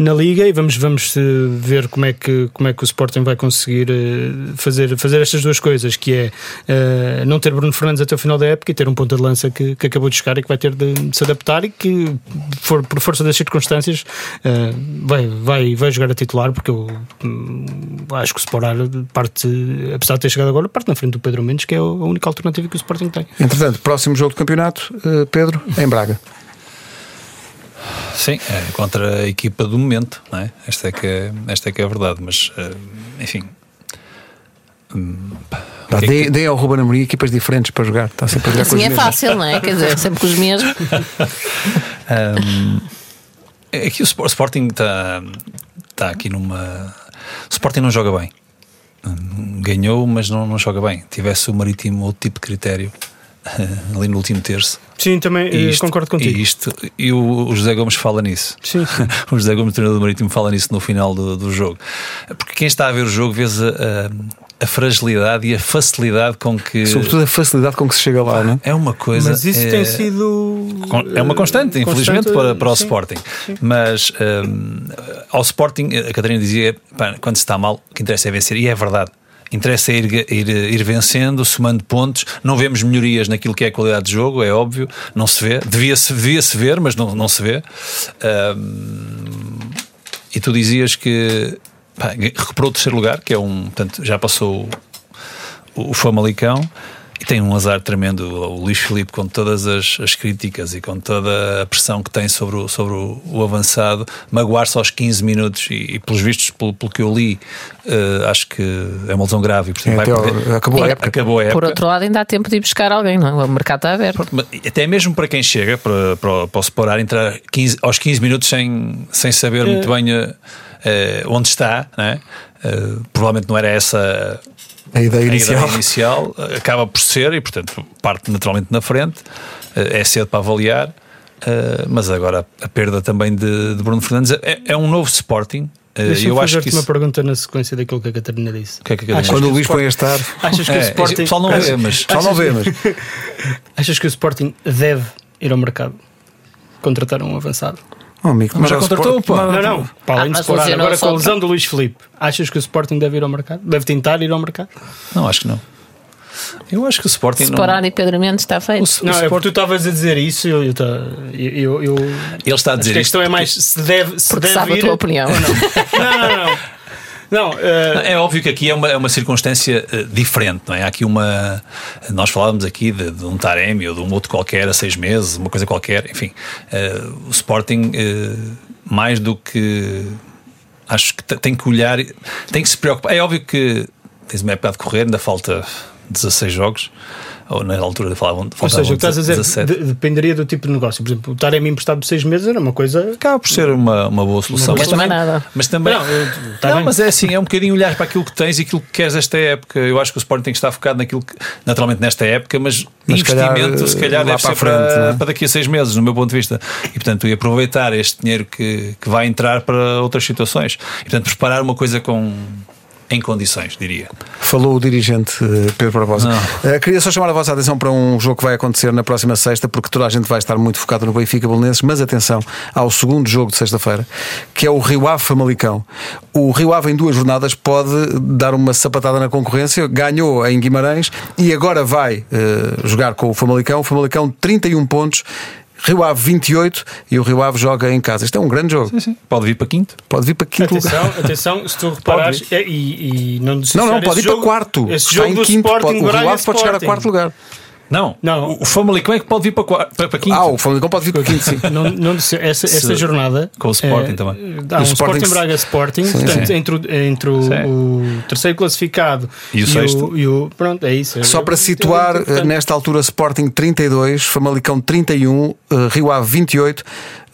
na Liga. E vamos, vamos eh, ver como é, que, como é que o Sporting vai conseguir eh, fazer, fazer estas duas coisas: que é eh, não ter Bruno Fernandes até o final da época e ter um ponta de lança que, que acabou de chegar e que vai ter de, se adaptar e que, for, por força das circunstâncias, eh, vai, vai, vai jogar a titular, porque eu hum, acho que o Sporar parte, apesar de ter chegado agora, parte na frente do Pedro Mendes, que é a única alternativa que o Sporting tem. Entretanto, próximo jogo do campeonato, uh, Pedro, em Braga. Sim, é contra a equipa do momento, não é? Esta é que é, esta é, que é a verdade, mas eh, enfim. Hum, o Pá, que é que- Dê, dê ao Ruben Amorim equipas diferentes para jogar. Está sempre a jogar com Assim os é mesmos. fácil, não é? Quer dizer, sempre com os mesmos. Um, é que o Spor- Sporting está tá aqui numa. O Sporting não joga bem. Hum, Ganhou, mas não, não joga bem. Tivesse o Marítimo outro tipo de critério ali no último terço. Sim, também eh, isto- concordo contigo. E, isto, e o, o José Gomes fala nisso. Sim, sim. o José Gomes, treinador do Marítimo, fala nisso no final do, do jogo. Porque quem está a ver o jogo vê a, a, a fragilidade e a facilidade com que. Sobretudo a facilidade com que se chega lá, não é? É uma coisa. Mas isso é, tem sido. Con- É uma constante, eh, infelizmente, constante, para, para o sim. Sporting. Mas hum, ao Sporting, a Catarina dizia: pá, quando se está mal, o que interessa é vencer. E é verdade. Interessa ir, ir, ir vencendo, somando pontos. Não vemos melhorias naquilo que é a qualidade de jogo, é óbvio. Não se vê. Devia-se devia -se ver, mas não, não se vê. E tu dizias que pá, recuperou o terceiro lugar, que é um. Portanto, já passou o, o Famalicão e tem um azar tremendo o Luís Filipe com todas as, as críticas e com toda a pressão que tem sobre o, sobre o, o avançado magoar-se aos 15 minutos e, e pelos vistos pelo, pelo que eu li eh, acho que é uma lesão grave e, portanto, É, vai perder- acabou a época. acabou a Por época. outro lado, ainda há tempo de ir buscar alguém, não é? O mercado está aberto. Mas Até mesmo para quem chega para, para, para o Sporar entrar 15 aos 15 minutos sem, sem saber muito bem eh, eh, onde está, né? Eh, provavelmente não era essa A ideia a inicial. ideia inicial acaba por ser e, portanto, parte naturalmente na frente. Eh, É cedo para avaliar, mas agora a perda também de, de Bruno Fernandes é, é um novo Sporting. Deixa-me eu acho que fazer-te isso. uma pergunta na sequência daquilo que a Catarina disse. Que é que a Achas Catarina- Quando o Luís põe a estar, Achas que É, o Sporting. pessoal não vê, mas- pessoal não vê, mas Achas que o Sporting deve ir ao mercado contratar um avançado? Oh, amigo, Mas já contratou, Sport- pá. mas- Não, não. Para além Ah, de lesionou agora com a lesão do Luís Filipe, achas que o Sporting deve ir ao mercado? Deve tentar ir ao mercado? Não, acho que não. Eu acho que o Sporting não. Separar e Pedro Mendes está feito. O, o Não, é Sporting- porque tu estavas a dizer isso e eu, eu, eu, eu, Ele está a dizer a isto questão é mais se deve, se Porque deve sabe a ir tua opinião. ou não. não, não, não. Não, eh, É óbvio que aqui é uma, é uma circunstância eh, diferente, não é? Há aqui uma. Nós falávamos aqui de, de um Taremi ou de um outro qualquer a seis meses, uma coisa qualquer, enfim. eh, o Sporting, eh, mais do que. Acho que te- tem que olhar, tem que se preocupar. É óbvio que tens uma época a decorrer, ainda falta 16 jogos, ou na altura falavam. ou seja, o que estás a dizer 17. de- dependeria do tipo de negócio. Por exemplo, o Taremi emprestado por seis meses era uma coisa. Acaba por ser uma, uma boa solução. Mas também nada. Mas também. Não, eu- tá não, bem. mas é assim, é um bocadinho olhar para aquilo que tens e aquilo que queres esta época. Eu acho que o Sporting tem que estar focado naquilo que, naturalmente nesta época, mas, Mas se calhar, investimento se calhar deve para ser a frente, para, não é? para daqui a seis meses, no meu ponto de vista. E portanto, e aproveitar este dinheiro que, que vai entrar para outras situações. E portanto, preparar uma coisa com. Em condições, diria. Falou o dirigente eh, Pedro Barbosa. Não. Eh, queria só chamar a vossa atenção para um jogo que vai acontecer na próxima sexta, porque toda a gente vai estar muito focado no Benfica Belenenses, mas atenção ao segundo jogo de sexta-feira, que é o Rio Ave Famalicão. O Rio Ave em duas jornadas pode dar uma sapatada na concorrência, ganhou em Guimarães e agora vai eh, jogar com o Famalicão. O Famalicão 31 pontos. Rio Ave 28 e o Rio Ave joga em casa. Isto é um grande jogo. Pode vir para quinto. Pode vir para quinto lugar. Atenção, atenção, se tu reparares, é, e, e não Não, não, pode ir para quarto. Esse Está jogo em quinto. Sporting Pode- o Rio Ave pode chegar a quarto lugar. Não, Não. O, o Famalicão é que pode vir para, para, para quinto. Ah, o Famalicão pode vir o quinto, sim. Não, não essa, essa Se- jornada com o Sporting eh, também. Há um O Sporting Sporting, Braga Sporting, portanto, sim. entre, o, entre o, Sim. o terceiro classificado E o sexto. e o- pronto, é isso. Só para situar, É, portanto, nesta altura, Sporting 32, Famalicão 31, eh, Rio Ave 28,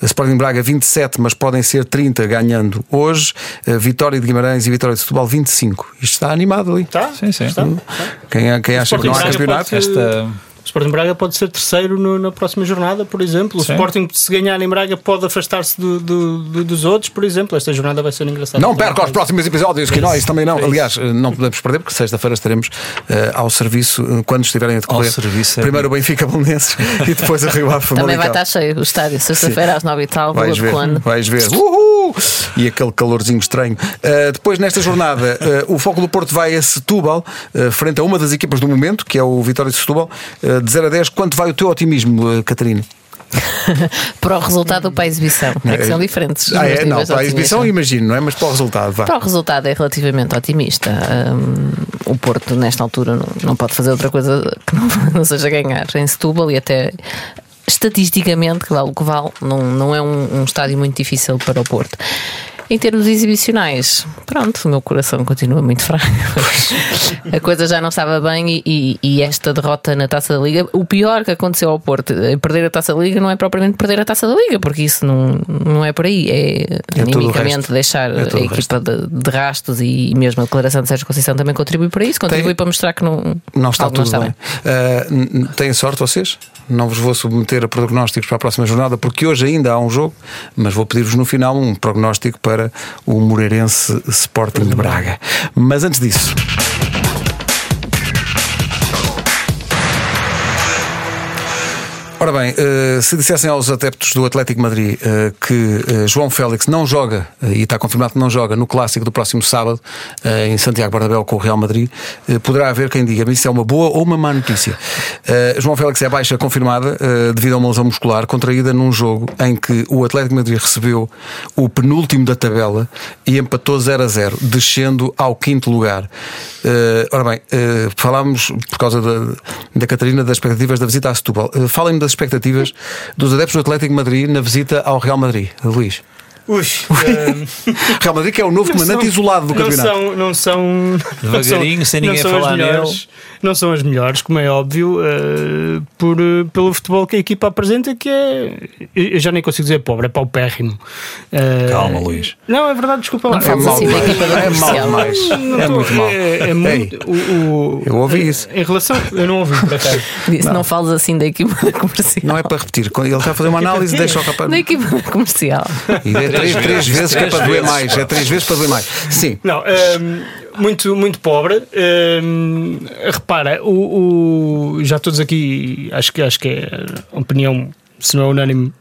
eh, Sporting Braga 27, mas podem ser 30 ganhando hoje, Vitória de Guimarães e Vitória de Setúbal 25. Isto está animado ali. Tá, Sim, sim. está. Quem, quem acha que não há campeonato? ser- Esta. O Sporting Braga pode ser terceiro no- na próxima jornada, por exemplo. O Sim. Sporting, se ganhar em Braga, pode afastar-se do- do- do- dos outros, por exemplo. Esta jornada vai ser engraçada. Não perca os próximos episódios, que É nós isso, também não. é. Aliás, não podemos perder, porque sexta-feira estaremos eh, ao serviço eh, quando estiverem a decorrer. Ao serviço é Primeiro o Benfica Belenenses e depois a Rio Ave Também vai estar cheio o estádio, sexta-feira às nove e tal, Vais ver, Conde. vais ver. Uhul! E aquele calorzinho estranho. Uh, depois, nesta jornada, uh, o Foco do Porto vai a Setúbal, uh, frente a uma das equipas do momento, que é o Vitória de Setúbal. Uh, de 0 a 10, quanto vai o teu otimismo, uh, Catarina? Para o resultado ou para a exibição? É que são diferentes. Ah, é? Não, para a exibição otimismo. imagino, não é? Mas para o resultado, vá. Para o resultado é relativamente otimista. Hum, o Porto, nesta altura, não, não pode fazer outra coisa que não, não seja ganhar em Setúbal e até estatisticamente, que vale o que vale, não, não é um, um estádio muito difícil para o Porto. Em termos exibicionais, pronto, o meu coração continua muito fraco. A coisa já não estava bem e, e- esta derrota na taça da Liga, o pior que aconteceu ao Porto, eh, perder a taça da Liga, não é propriamente perder a taça da Liga, porque isso não, não é por aí, é, É animicamente deixar É a equipa de, de rastos e mesmo a declaração de Sérgio Conceição também contribui para isso, contribui Tem- para mostrar que não, Não está tudo bem. Uh, n- n- têm sorte vocês? Não vos vou submeter a prognósticos para a próxima jornada, porque hoje ainda há um jogo, mas vou pedir-vos no final um prognóstico para o Moreirense Sporting de Braga. Mas antes disso. Ora bem, eh, se dissessem aos adeptos do Atlético Madrid eh, que eh, João Félix não joga, e está confirmado que não joga, no clássico do próximo sábado, em Santiago Bernabéu com o Real Madrid, poderá haver quem diga, mas isso é uma boa ou uma má notícia. João Félix é baixa confirmada devido a uma lesão muscular contraída num jogo em que o Atlético Madrid recebeu o penúltimo da tabela e empatou 0 a 0, descendo ao quinto lugar. Ora bem, falámos por causa da, da Catarina das expectativas da visita a Setúbal. Falem-me das expectativas dos adeptos do Atlético de Madrid na visita ao Real Madrid. Luís. Ui, ehm, Real Madrid que é o novo comandante são- isolado do não campeonato. São, não são. Devagarinho, não sem não ninguém falar melhores, Não são as melhores, como é óbvio, eh, por, eh, pelo futebol que a equipa apresenta, que é. Eu já nem consigo dizer pobre, é paupérrimo. Eh, Calma, Luís. Não, é verdade, desculpa lá. Não fales mau assim da demais. equipa da É mau comercial. demais. Não É tô- muito mau. É, é muito. o, o- Eu ouvi isso. Em relação. Eu não ouvi, por acaso. Disse, não, fales assim da equipa comercial. Não é para repetir. Quando ele está a fazer uma análise, deixa o rapaz. Da equipa comercial. E é três, três vezes que é para doer mais. É três vezes para doer mais. Sim. Não, hum, muito, muito pobre. Hum, repara, o, o- já todos aqui, acho que, acho que é opinião, se não é unânime.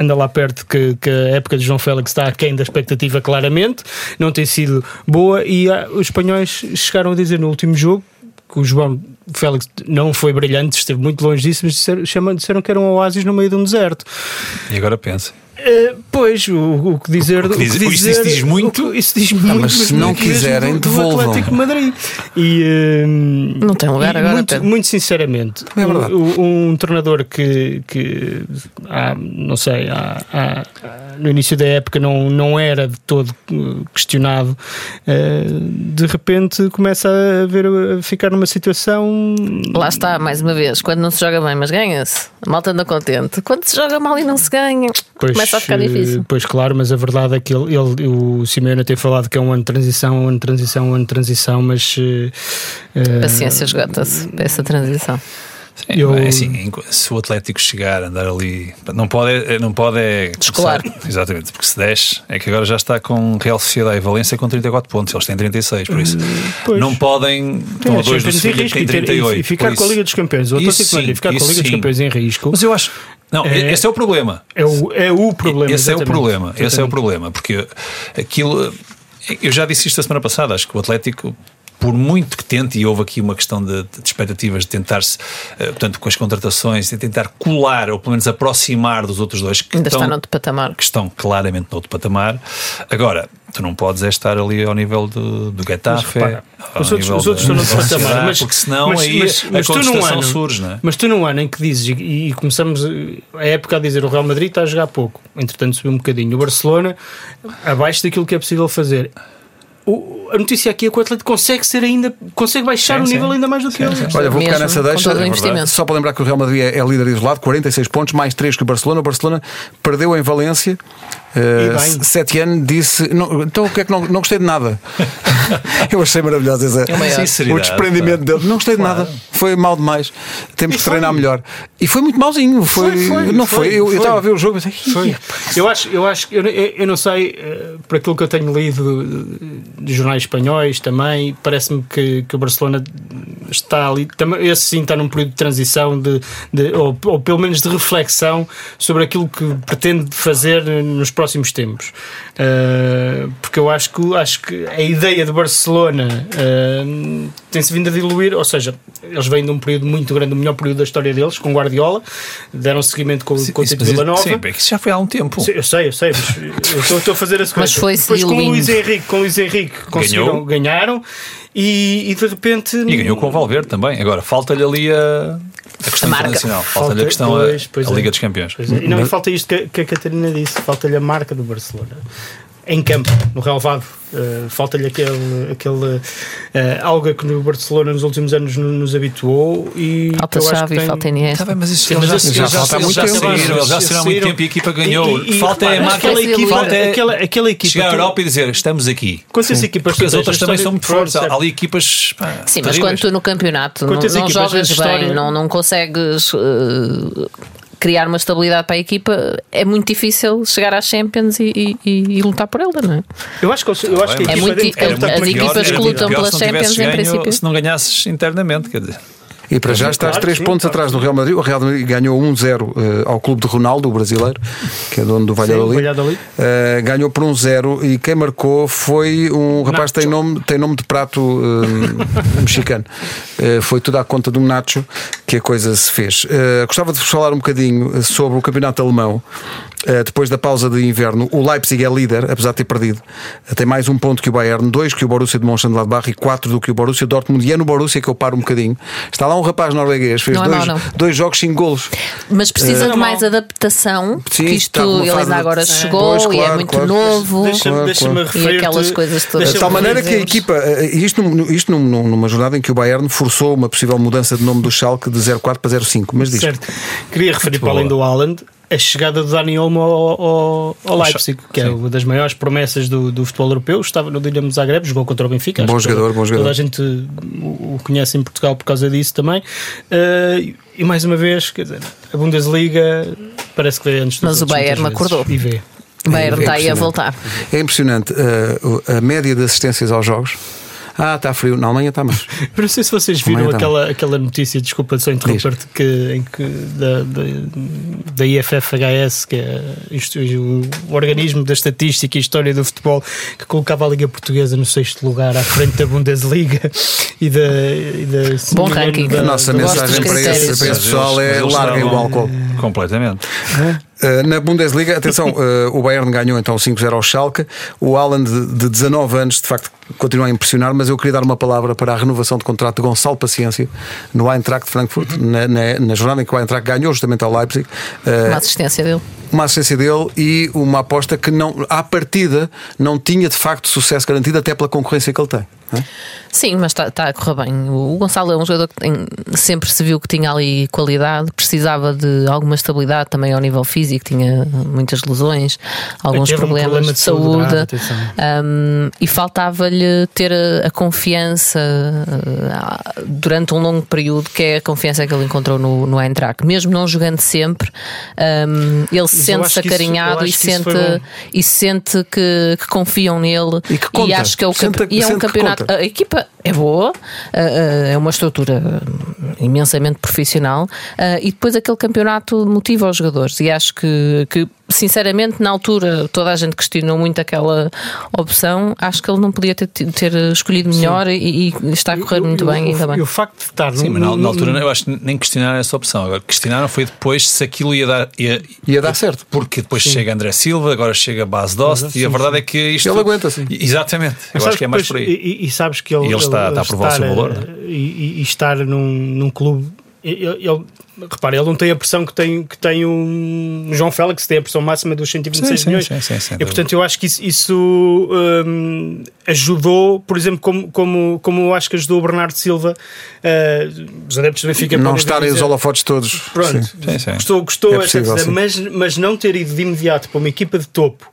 Anda lá perto que, que a época de João Félix está aquém da expectativa, claramente, não tem sido boa. E ah, os espanhóis chegaram a dizer no último jogo que o João Félix não foi brilhante, esteve muito longe disso, mas disseram, disseram que era um oásis no meio de um deserto. E agora pensa. Eh, pois, o, o que dizer. O que diz- isso dizer- diz muito? que- Isso diz muito. mas se não quiserem, do- do devolvam. Atlético de Madrid. E, hum, Não tem lugar agora, Muito, muito sinceramente, É um, um- treinador que, que há, não sei, há- há- no início da época não, não era de todo uh, questionado, uh, de repente começa a, ver, a ficar numa situação. Lá está, mais uma vez, quando não se joga bem, mas ganha-se. A malta anda contente. Quando se joga mal e não se ganha, Pois, começa a ficar eh, difícil. Pois claro, mas a verdade é que ele, ele- o Simeone tem falado que é um ano de transição, um ano de transição, um ano de transição, mas eh, eh, Paciência esgota-se para essa transição. Sim, Eu- é assim, se o Atlético chegar a andar ali, não pode, não pode é Descolar. começar- Exatamente, porque se desce, é que agora já está com Real Sociedade e Valência com 34 pontos, eles têm 36, por isso pois. não podem. Estão a a dois do que risco tem e, ter- 38. e ficar com a Liga dos Campeões. O Atlético sim, ficar com a Liga dos sim. Campeões em risco Mas eu acho. Não, É- esse é o problema. é o, é o problema. Esse é o exatamente. problema. Esse é o Exatamente. problema, porque aquilo. Eu já disse isto a semana passada, acho que o Atlético por muito que tente, e houve aqui uma questão de, de expectativas de tentar-se, uh, portanto, com as contratações, de tentar colar ou pelo menos aproximar dos outros dois que, Ainda estão, está noutro patamar. que estão claramente noutro patamar. Agora, tu não podes é estar ali ao nível do, do Getafe, repara, ao os outros, os outros estão noutro patamar, mas, porque senão mas, aí mas, mas a contestação ano, surge, não é? Mas tu num ano em que dizes, e, e começamos eh, a época a dizer o Real Madrid está a jogar pouco, entretanto subiu um bocadinho, o Barcelona abaixo daquilo que é possível fazer. O- a notícia aqui é que o Atlético consegue ser ainda, consegue baixar Sim, o sim. nível ainda mais do que ele. Olha, vou ficar nessa deixa. É. Só para lembrar que o Real Madrid é, é líder isolado, 46 pontos, mais 3 que o Barcelona. O Barcelona perdeu em Valência. Uh, Setiane disse: não, Então o que é que não, não gostei de nada? Eu achei maravilhoso esse, É o desprendimento dele. Não gostei de Claro. nada. Foi mal demais. Temos E que foi. treinar melhor. E foi muito mauzinho. Foi, Foi, foi, não foi. foi, Eu, estava a ver o jogo e pensei: Foi. Eu acho, eu acho, eu, eu não sei, eh, por aquilo que eu tenho lido jornais espanhóis também, parece-me que, que o Barcelona está ali, também, esse sim está num período de transição, de, de- ou, ou pelo menos de reflexão sobre aquilo que pretende fazer nos próximos tempos. Eh, porque eu acho que, acho que a ideia de Barcelona eh, tem-se vindo a diluir, ou seja, eles vêm de um período muito grande, o melhor período da história deles, com Guardiola, deram seguimento com, com o Isso- título de mas Vila Nova. Sim, é que isso já foi há um tempo. Sim, eu sei, eu sei, mas eu estou- a fazer a sequência. Mas foi-se Depois com o. Luís Henrique, com o Luís Henrique conseguiram, Ganhou. ganharam e, e de repente. E ganhou com o Valverde também. Agora, falta-lhe ali a, a questão A marca. internacional. Falta-lhe Falta- a questão pois, a, pois a é. Liga dos Campeões. Pois é, E não, e falta isto que, que a Catarina disse: falta-lhe a marca do Barcelona. Em campo, no relevado, Uh, falta-lhe aquele, aquele uh, algo que no Barcelona nos últimos anos no- nos habituou e Falta que tem- falta Iniesta. Está bem, mas isso Sim, mas já, já já, falta muito já tempo. saíram, eles já saíram há muito tempo e a equipa ganhou. E- e falta é marca. aquela equipa, falta é aquela, aquela equipa chegar à Europa e dizer estamos aqui. Quantas equipas Porque as outras também são muito fortes. Há ali equipas. pá, Sim, mas quando tu no campeonato não, jogas bem, não consegues eh, criar uma estabilidade para a equipa, é muito difícil chegar às Champions e, e- e- e lutar por ela, não é? Eu acho que, eu acho que a É equipa muito as equipa- equipas que lutam pelas Champions, em ganho, princípio. Se não ganhasses internamente, quer dizer. E para já estás Claro, 3 sim, pontos claro. atrás do Real Madrid. O Real Madrid ganhou 1-0 eh, ao clube de Ronaldo, o brasileiro, que é dono do Valladolid. Valladolid. Eh, ganhou por 1-0 e quem marcou foi um rapaz que tem nome, tem nome de prato eh, mexicano. Eh, foi tudo à conta de um Nacho que a coisa se fez. Gostava de vos falar um bocadinho sobre o campeonato alemão. Eh, depois da pausa de inverno, o Leipzig é líder, apesar de ter perdido. Eh, tem mais um ponto que o Bayern, dois que o Borussia de Mönchengladbach e quatro do que o Borussia Dortmund. E é no Borussia que eu paro um bocadinho. Está lá um rapaz norueguês, fez Não é dois, dois jogos sem golos. Mas precisa Eh, de mais adaptação, Sim, que está isto ele ainda agora É. chegou Pois, e é claro, muito claro. novo. Deixa-me Claro, deixa claro. E aquelas coisas todas. De tal maneira que a equipa, isto, isto num- num- numa jornada em que o Bayern forçou uma possível mudança de nome do Schalke de 04 para 05, mas diz. Certo. Queria referir para boa. além do Haaland a chegada do Dani Olmo ao, ao, ao Leipzig, que é Sim. uma das maiores promessas do, do futebol europeu. Estava no Dinamo Zagreb, jogou contra o Benfica. Bom jogador, toda, bom jogador. Toda a gente o conhece em Portugal por causa disso também. Eh, e mais uma vez, quer dizer, a Bundesliga parece que vê antes Mas o Bayern vezes. acordou. E vê. O Bayern É está aí a voltar. É impressionante eh, a média de assistências aos jogos. Ah, está frio. Na Alemanha está mais. Eu não sei se vocês viram tá. aquela, aquela notícia, desculpa só interromper-te, que, em que da, da, da IFFHS, que é isto, o, o organismo da estatística e história do futebol, que colocava a Liga Portuguesa no sexto lugar à frente da Bundesliga e da. E da Bom ranking. da- A nossa mensagem para esse, para esse pessoal é larguem o álcool. Completamente. Uh, na Bundesliga, atenção, uh, o Bayern ganhou então 5-0 ao Schalke. O Alan de, de 19 anos, de facto, continua a impressionar, mas eu queria dar uma palavra para a renovação de contrato de Gonçalo Paciência no Eintracht Frankfurt, na, na, na jornada em que o Eintracht ganhou justamente ao Leipzig. Uh, Uma assistência dele. uma assistência dele e uma aposta que não, à partida não tinha de facto sucesso garantido, até pela concorrência que ele tem. não é? Sim, mas está tá a correr bem. O Gonçalo é um jogador que tem- sempre se viu que tinha ali qualidade, precisava de alguma estabilidade também ao nível físico, tinha muitas lesões, alguns Teve um problemas problema de, de saúde saúde. grave, atenção. Um, e faltava-lhe ter a, a confiança uh, durante um longo período, que é a confiança que ele encontrou no, no Eintracht. Mesmo não jogando sempre, um, ele sente-se isso- acarinhado eu e isso sente, e sente que, que confiam nele. E que conta. acho que é, o Sente- e é um campeonato. A equipa é boa, ah, ah, é uma estrutura imensamente profissional e depois aquele campeonato motiva os jogadores. E acho que, que, sinceramente, na altura, toda a gente questionou muito aquela opção. Acho que ele não podia ter, ter escolhido melhor e, e, está a correr muito o, bem, ainda bem. E o facto de estar Sim, mas na, na, altura eu acho que nem questionaram essa opção. Agora, questionaram foi depois se aquilo ia dar. Ia, ia dar certo. Porque depois sim. chega André Silva, agora chega Bas Dost, e a verdade sim. é que isto. Ele aguenta, sim. Exatamente. Eu acho que é mais por aí. E, e sabes que ele, e ele está, está a provar o seu valor. Né? E, e, estar num, num clube. Ele, ele, repara, ele não tem a pressão que tem, que tem o João Félix, tem a pressão máxima dos 126 sim, milhões. Sim, sim, sim, e portanto, eu acho que isso, isso um, ajudou, por exemplo, como, como, como eu acho que ajudou o Bernardo Silva, uh, os adeptos do Benfica. Não estarem os holofotes todos. Pronto, sim. Sim, gostou, gostou é possível, dizer, mas, mas não ter ido de imediato para uma equipa de topo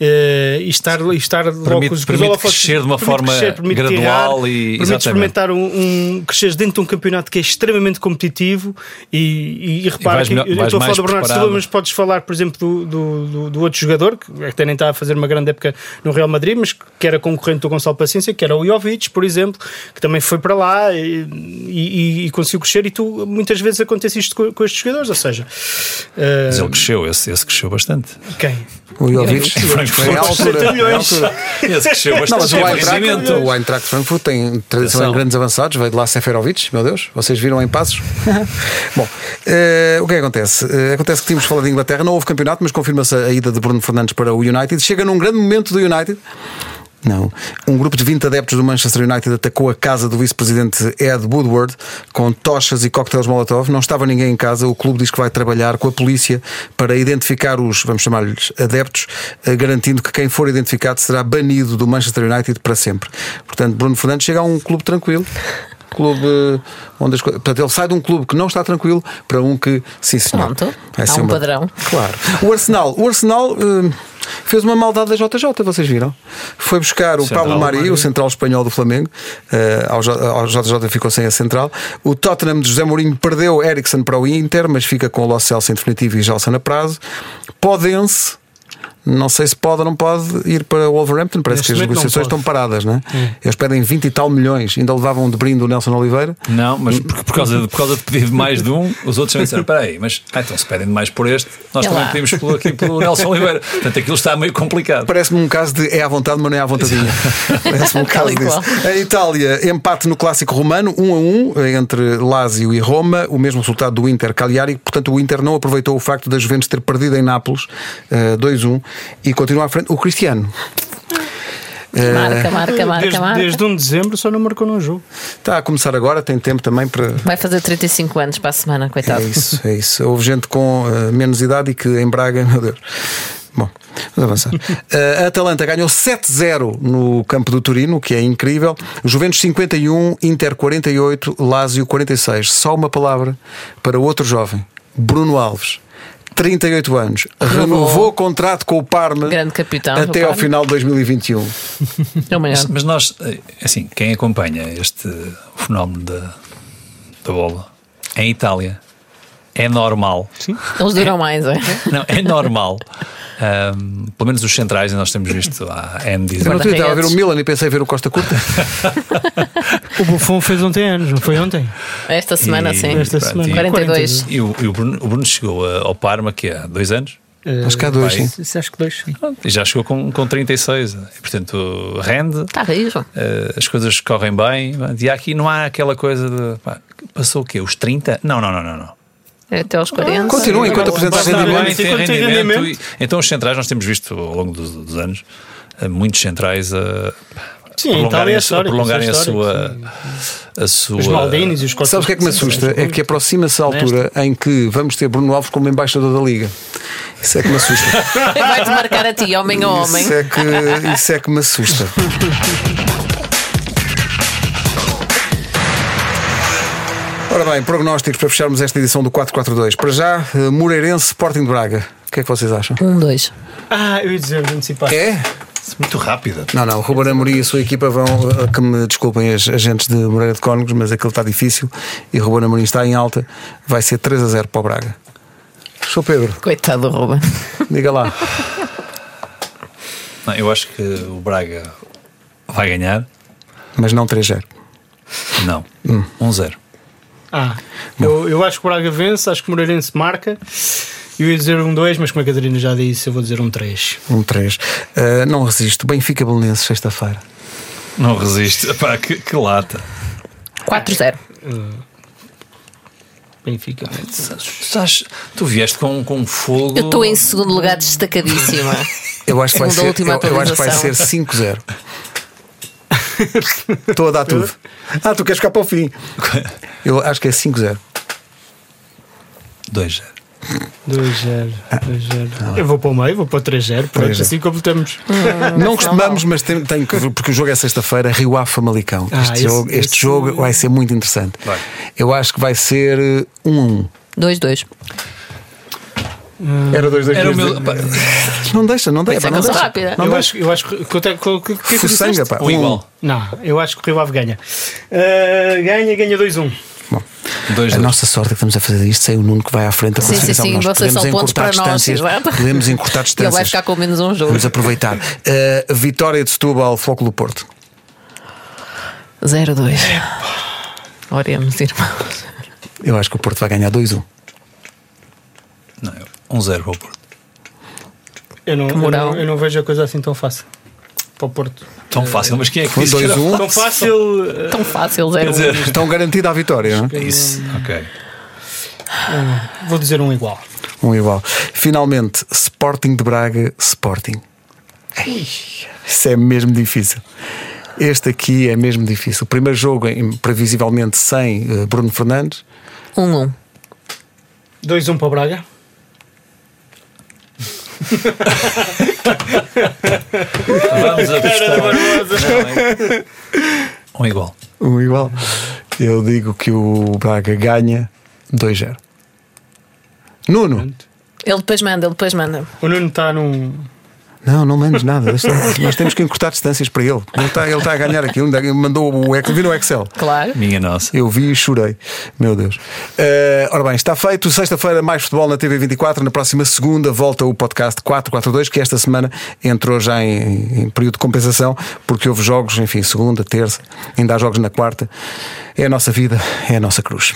uh, e estar, e estar permite, logo com os, permite holofotes, crescer de uma forma crescer, gradual errar, e permite experimentar um, um crescer dentro de um campeonato que é extremamente competitivo e, e, e repara vais, que melhor, eu estou a falar do Bernardo preparado. Silva, mas podes falar, por exemplo, do, do, do, do outro jogador que até nem está a fazer uma grande época no Real Madrid, mas que era concorrente do Gonçalo Paciência, que era o Jovic, por exemplo, que também foi para lá e, e, e conseguiu crescer. E tu muitas vezes acontece isto com, com estes jogadores, ou seja, uh, Mas ele cresceu, esse, esse cresceu bastante. quem? O Jovic Frankfurt. altura. Altura. Esse cresceu Não, mas bastante. o Eintracht, Frankfurt tem tradição em grandes avançados, veio de lá Seferovic, meu Deus, vocês viram em passos? Bom, eh, o que é acontece? Eh, acontece que tínhamos falado de Inglaterra, não houve campeonato, mas confirma-se a ida de Bruno Fernandes para o United. Chega num grande momento do United. Não. Um grupo de 20 adeptos do Manchester United atacou a casa do vice-presidente Ed Woodward com tochas e coquetéis Molotov. Não estava ninguém em casa. O clube diz que vai trabalhar com a polícia para identificar os, vamos chamar-lhes, adeptos, eh, garantindo que quem for identificado será banido do Manchester United para sempre. Portanto, Bruno Fernandes chega a um clube tranquilo. Clube onde as coisas. Portanto, ele sai de um clube que não está tranquilo para um que, sim, senhor. Pronto. vai Há ser um uma- padrão. Claro. O Arsenal, o Arsenal eh, fez uma maldade da JJ, vocês viram? Foi buscar o Central, Pablo Mari, o central espanhol do Flamengo, eh, ao, J- ao JJ ficou sem a central. O Tottenham de José Mourinho perdeu Eriksen para o Inter, mas fica com o Lo Celso em definitivo e Gelson a prazo. Podense. Não sei se pode ou não pode ir para o Wolverhampton. Parece Neste que as negociações estão paradas, não é? Eles pedem 20 e tal milhões. Ainda levavam de brinde o Nelson Oliveira. Não, mas por, por causa de, por causa de pedir mais de um, os outros também disseram: espera aí, mas ah, então se pedem demais por este, nós É também lá. pedimos pelo, aqui pelo Nelson Oliveira. Portanto, aquilo está meio complicado. Parece-me um caso de é à vontade, mas não é à vontadinha. Parece-me um caso disso. A Itália, empate no clássico romano, 1 a 1 entre Lazio e Roma, o mesmo resultado do Inter Cagliari. Portanto, o Inter não aproveitou o facto da Juventus ter perdido em Nápoles eh, 2-1 e continua à frente. O Cristiano. Eh, Marca, marca, marca, desde, marca. desde 1 de dezembro só não marcou num jogo. Está a começar agora, tem tempo também para. Vai fazer 35 anos para a semana, É coitado. isso, é isso. Houve gente com eh, menos idade e que em Braga, meu Deus. Bom, vamos avançar. Eh, a Atalanta ganhou 7-0 no campo do Turino, o que é incrível. Juventus 51, Inter 48, Lazio 46. Só uma palavra para outro jovem, Bruno Alves. 38 anos, renovou o contrato com o Parma Grande capitão. até ao Parma. final de 2021. É o. Mas, mas nós, eh, assim, quem acompanha este fenómeno da, da bola em Itália é normal. Eles duram mais, é? Não, é normal. Ahm, pelo menos os centrais, e nós temos visto há N dias. Eu não estava a ver o. Milan e pensei ver o Costa Curta. O Buffon fez ontem anos, não foi ontem? Esta semana, E- sim. Esta pronto, semana. e- 42. E o, e o Bruno, o Bruno chegou a- ao Parma que há dois anos Acho que há dois, Vai. sim. Acho que dois. e já chegou com, com 36. E, portanto, rende, Está rijo. eh, as coisas correm bem. E aqui não há aquela coisa de pá, passou o quê? Os 30? Não, não, não, não. não. É até aos 40. Continua enquanto apresenta Está rendimento. tem tem rendimento. E- então, os centrais, nós temos visto ao longo dos, dos anos eh, muitos centrais a. Sim, prolongarem, é a, sua- histórico, prolongarem a é sua, a sua. Os Maldinis e os. Sabes o que é que me assusta? É que aproxima-se a altura em que vamos ter Bruno Alves como embaixador da Liga. Isso é que me assusta. Vai-te marcar a ti, homem a homem. Isso é que, isso é que me assusta. Ora bem, prognósticos para fecharmos esta edição do 442. Para já, eh, Moreirense Sporting de Braga. O que é que vocês acham? Um, dois. Ah, eu ia dizer, antecipar. É? Muito rápida. Não, não. O Ruben Amorim e a sua equipa vão. eh, Que me desculpem as agentes de Moreira de Cónegos, mas aquilo está difícil e o Ruben Amorim está em alta. Vai ser 3 a 0 para o Braga. Sou Pedro, Coitado do Ruben. diga lá. Não, eu acho que o Braga vai ganhar. Mas não 3 a 0. Não. Hum. 1-0. Ah, eu, eu acho que o Braga vence, acho que o Moreirense marca Eu ia dizer um 2, mas como a Catarina já disse, eu vou dizer um 3. Um 3. não resisto. Benfica Belenenses, sexta-feira. Não resisto. Epá, que, que lata. 4-0. Benfica. Estás, tu vieste com, com fogo. Eu estou em segundo lugar destacadíssima. Eu acho que vai ser, eu, eu acho que vai ser atualização. 5-0. Estou a dar tudo. Ah, tu queres ficar para o fim. Eu acho que é 5-0. 2 2-0. 2-0. Eu vou para o meio, vou para o 3-0. Pronto, 3-0. assim completamos. Não costumamos, mas tem, tem que, porque o jogo é sexta-feira, Rio Ave Famalicão. Ah, este esse- jogo, este esse- jogo vai ser muito interessante. Vai. Eu acho que vai ser 1 a 1. 2-2. Era 2 2 Era o meu. pá, Não deixa, não deixa. Isso é não eu sou deixa. rápida. Não eu, deixa. acho, eu acho que. Que- que, que, que, Fuçanga, disseste? pá. Um igual. Não, eu acho que o Rio Ave ganha. Uh, ganha, ganha 2-1. Bom, 2 a 2 nossa sorte é que estamos a fazer isto sem o Nuno que vai à frente da Sim, sim, classificação. sim. Nós Vocês podemos são pontos encurtar para nós. distâncias. exato. Podemos encurtar Ele distâncias. vai ficar com menos um jogo. Vamos aproveitar. Uh, vitória de Setúbal, Foco do Porto. 0-2. Oremos, irmãos. Eu acho que o Porto vai ganhar 2-1. Não, 1 0 para o Porto. Eu não, eu, não, eu não vejo a coisa assim tão fácil. Para o Porto. Tão fácil, mas quem é que Foi disse que era 2-1. Tão fácil. uh, Tão fácil, 0-1. Quer dizer, Estão garantida a vitória, não é? Isso, ok. vou dizer um igual. Um igual. Finalmente, Sporting de Braga, Sporting. Isso é mesmo difícil. Este aqui é mesmo difícil. O primeiro jogo, previsivelmente, sem eh, Bruno Fernandes. 1-1. 2-1 para o Braga. Vamos apostar. Não, é- Um igual. Um igual. Eu digo que o Braga ganha 2-0. Nuno. Ele depois manda, ele depois manda. O Nuno está num. Não, não mandes nada. Nós temos que encurtar distâncias para ele. Ele está, ele está a ganhar aqui. Ele Mandou o Excel. Viram o Excel? Claro. Minha nossa. Eu vi e chorei. Meu Deus. Eh, ora bem, está feito. Sexta-feira, mais futebol na TV24. Na próxima segunda, volta o podcast 442, que esta semana entrou já em, em período de compensação, porque houve jogos, enfim, segunda, terça, ainda há jogos na quarta. É a nossa vida, é a nossa cruz.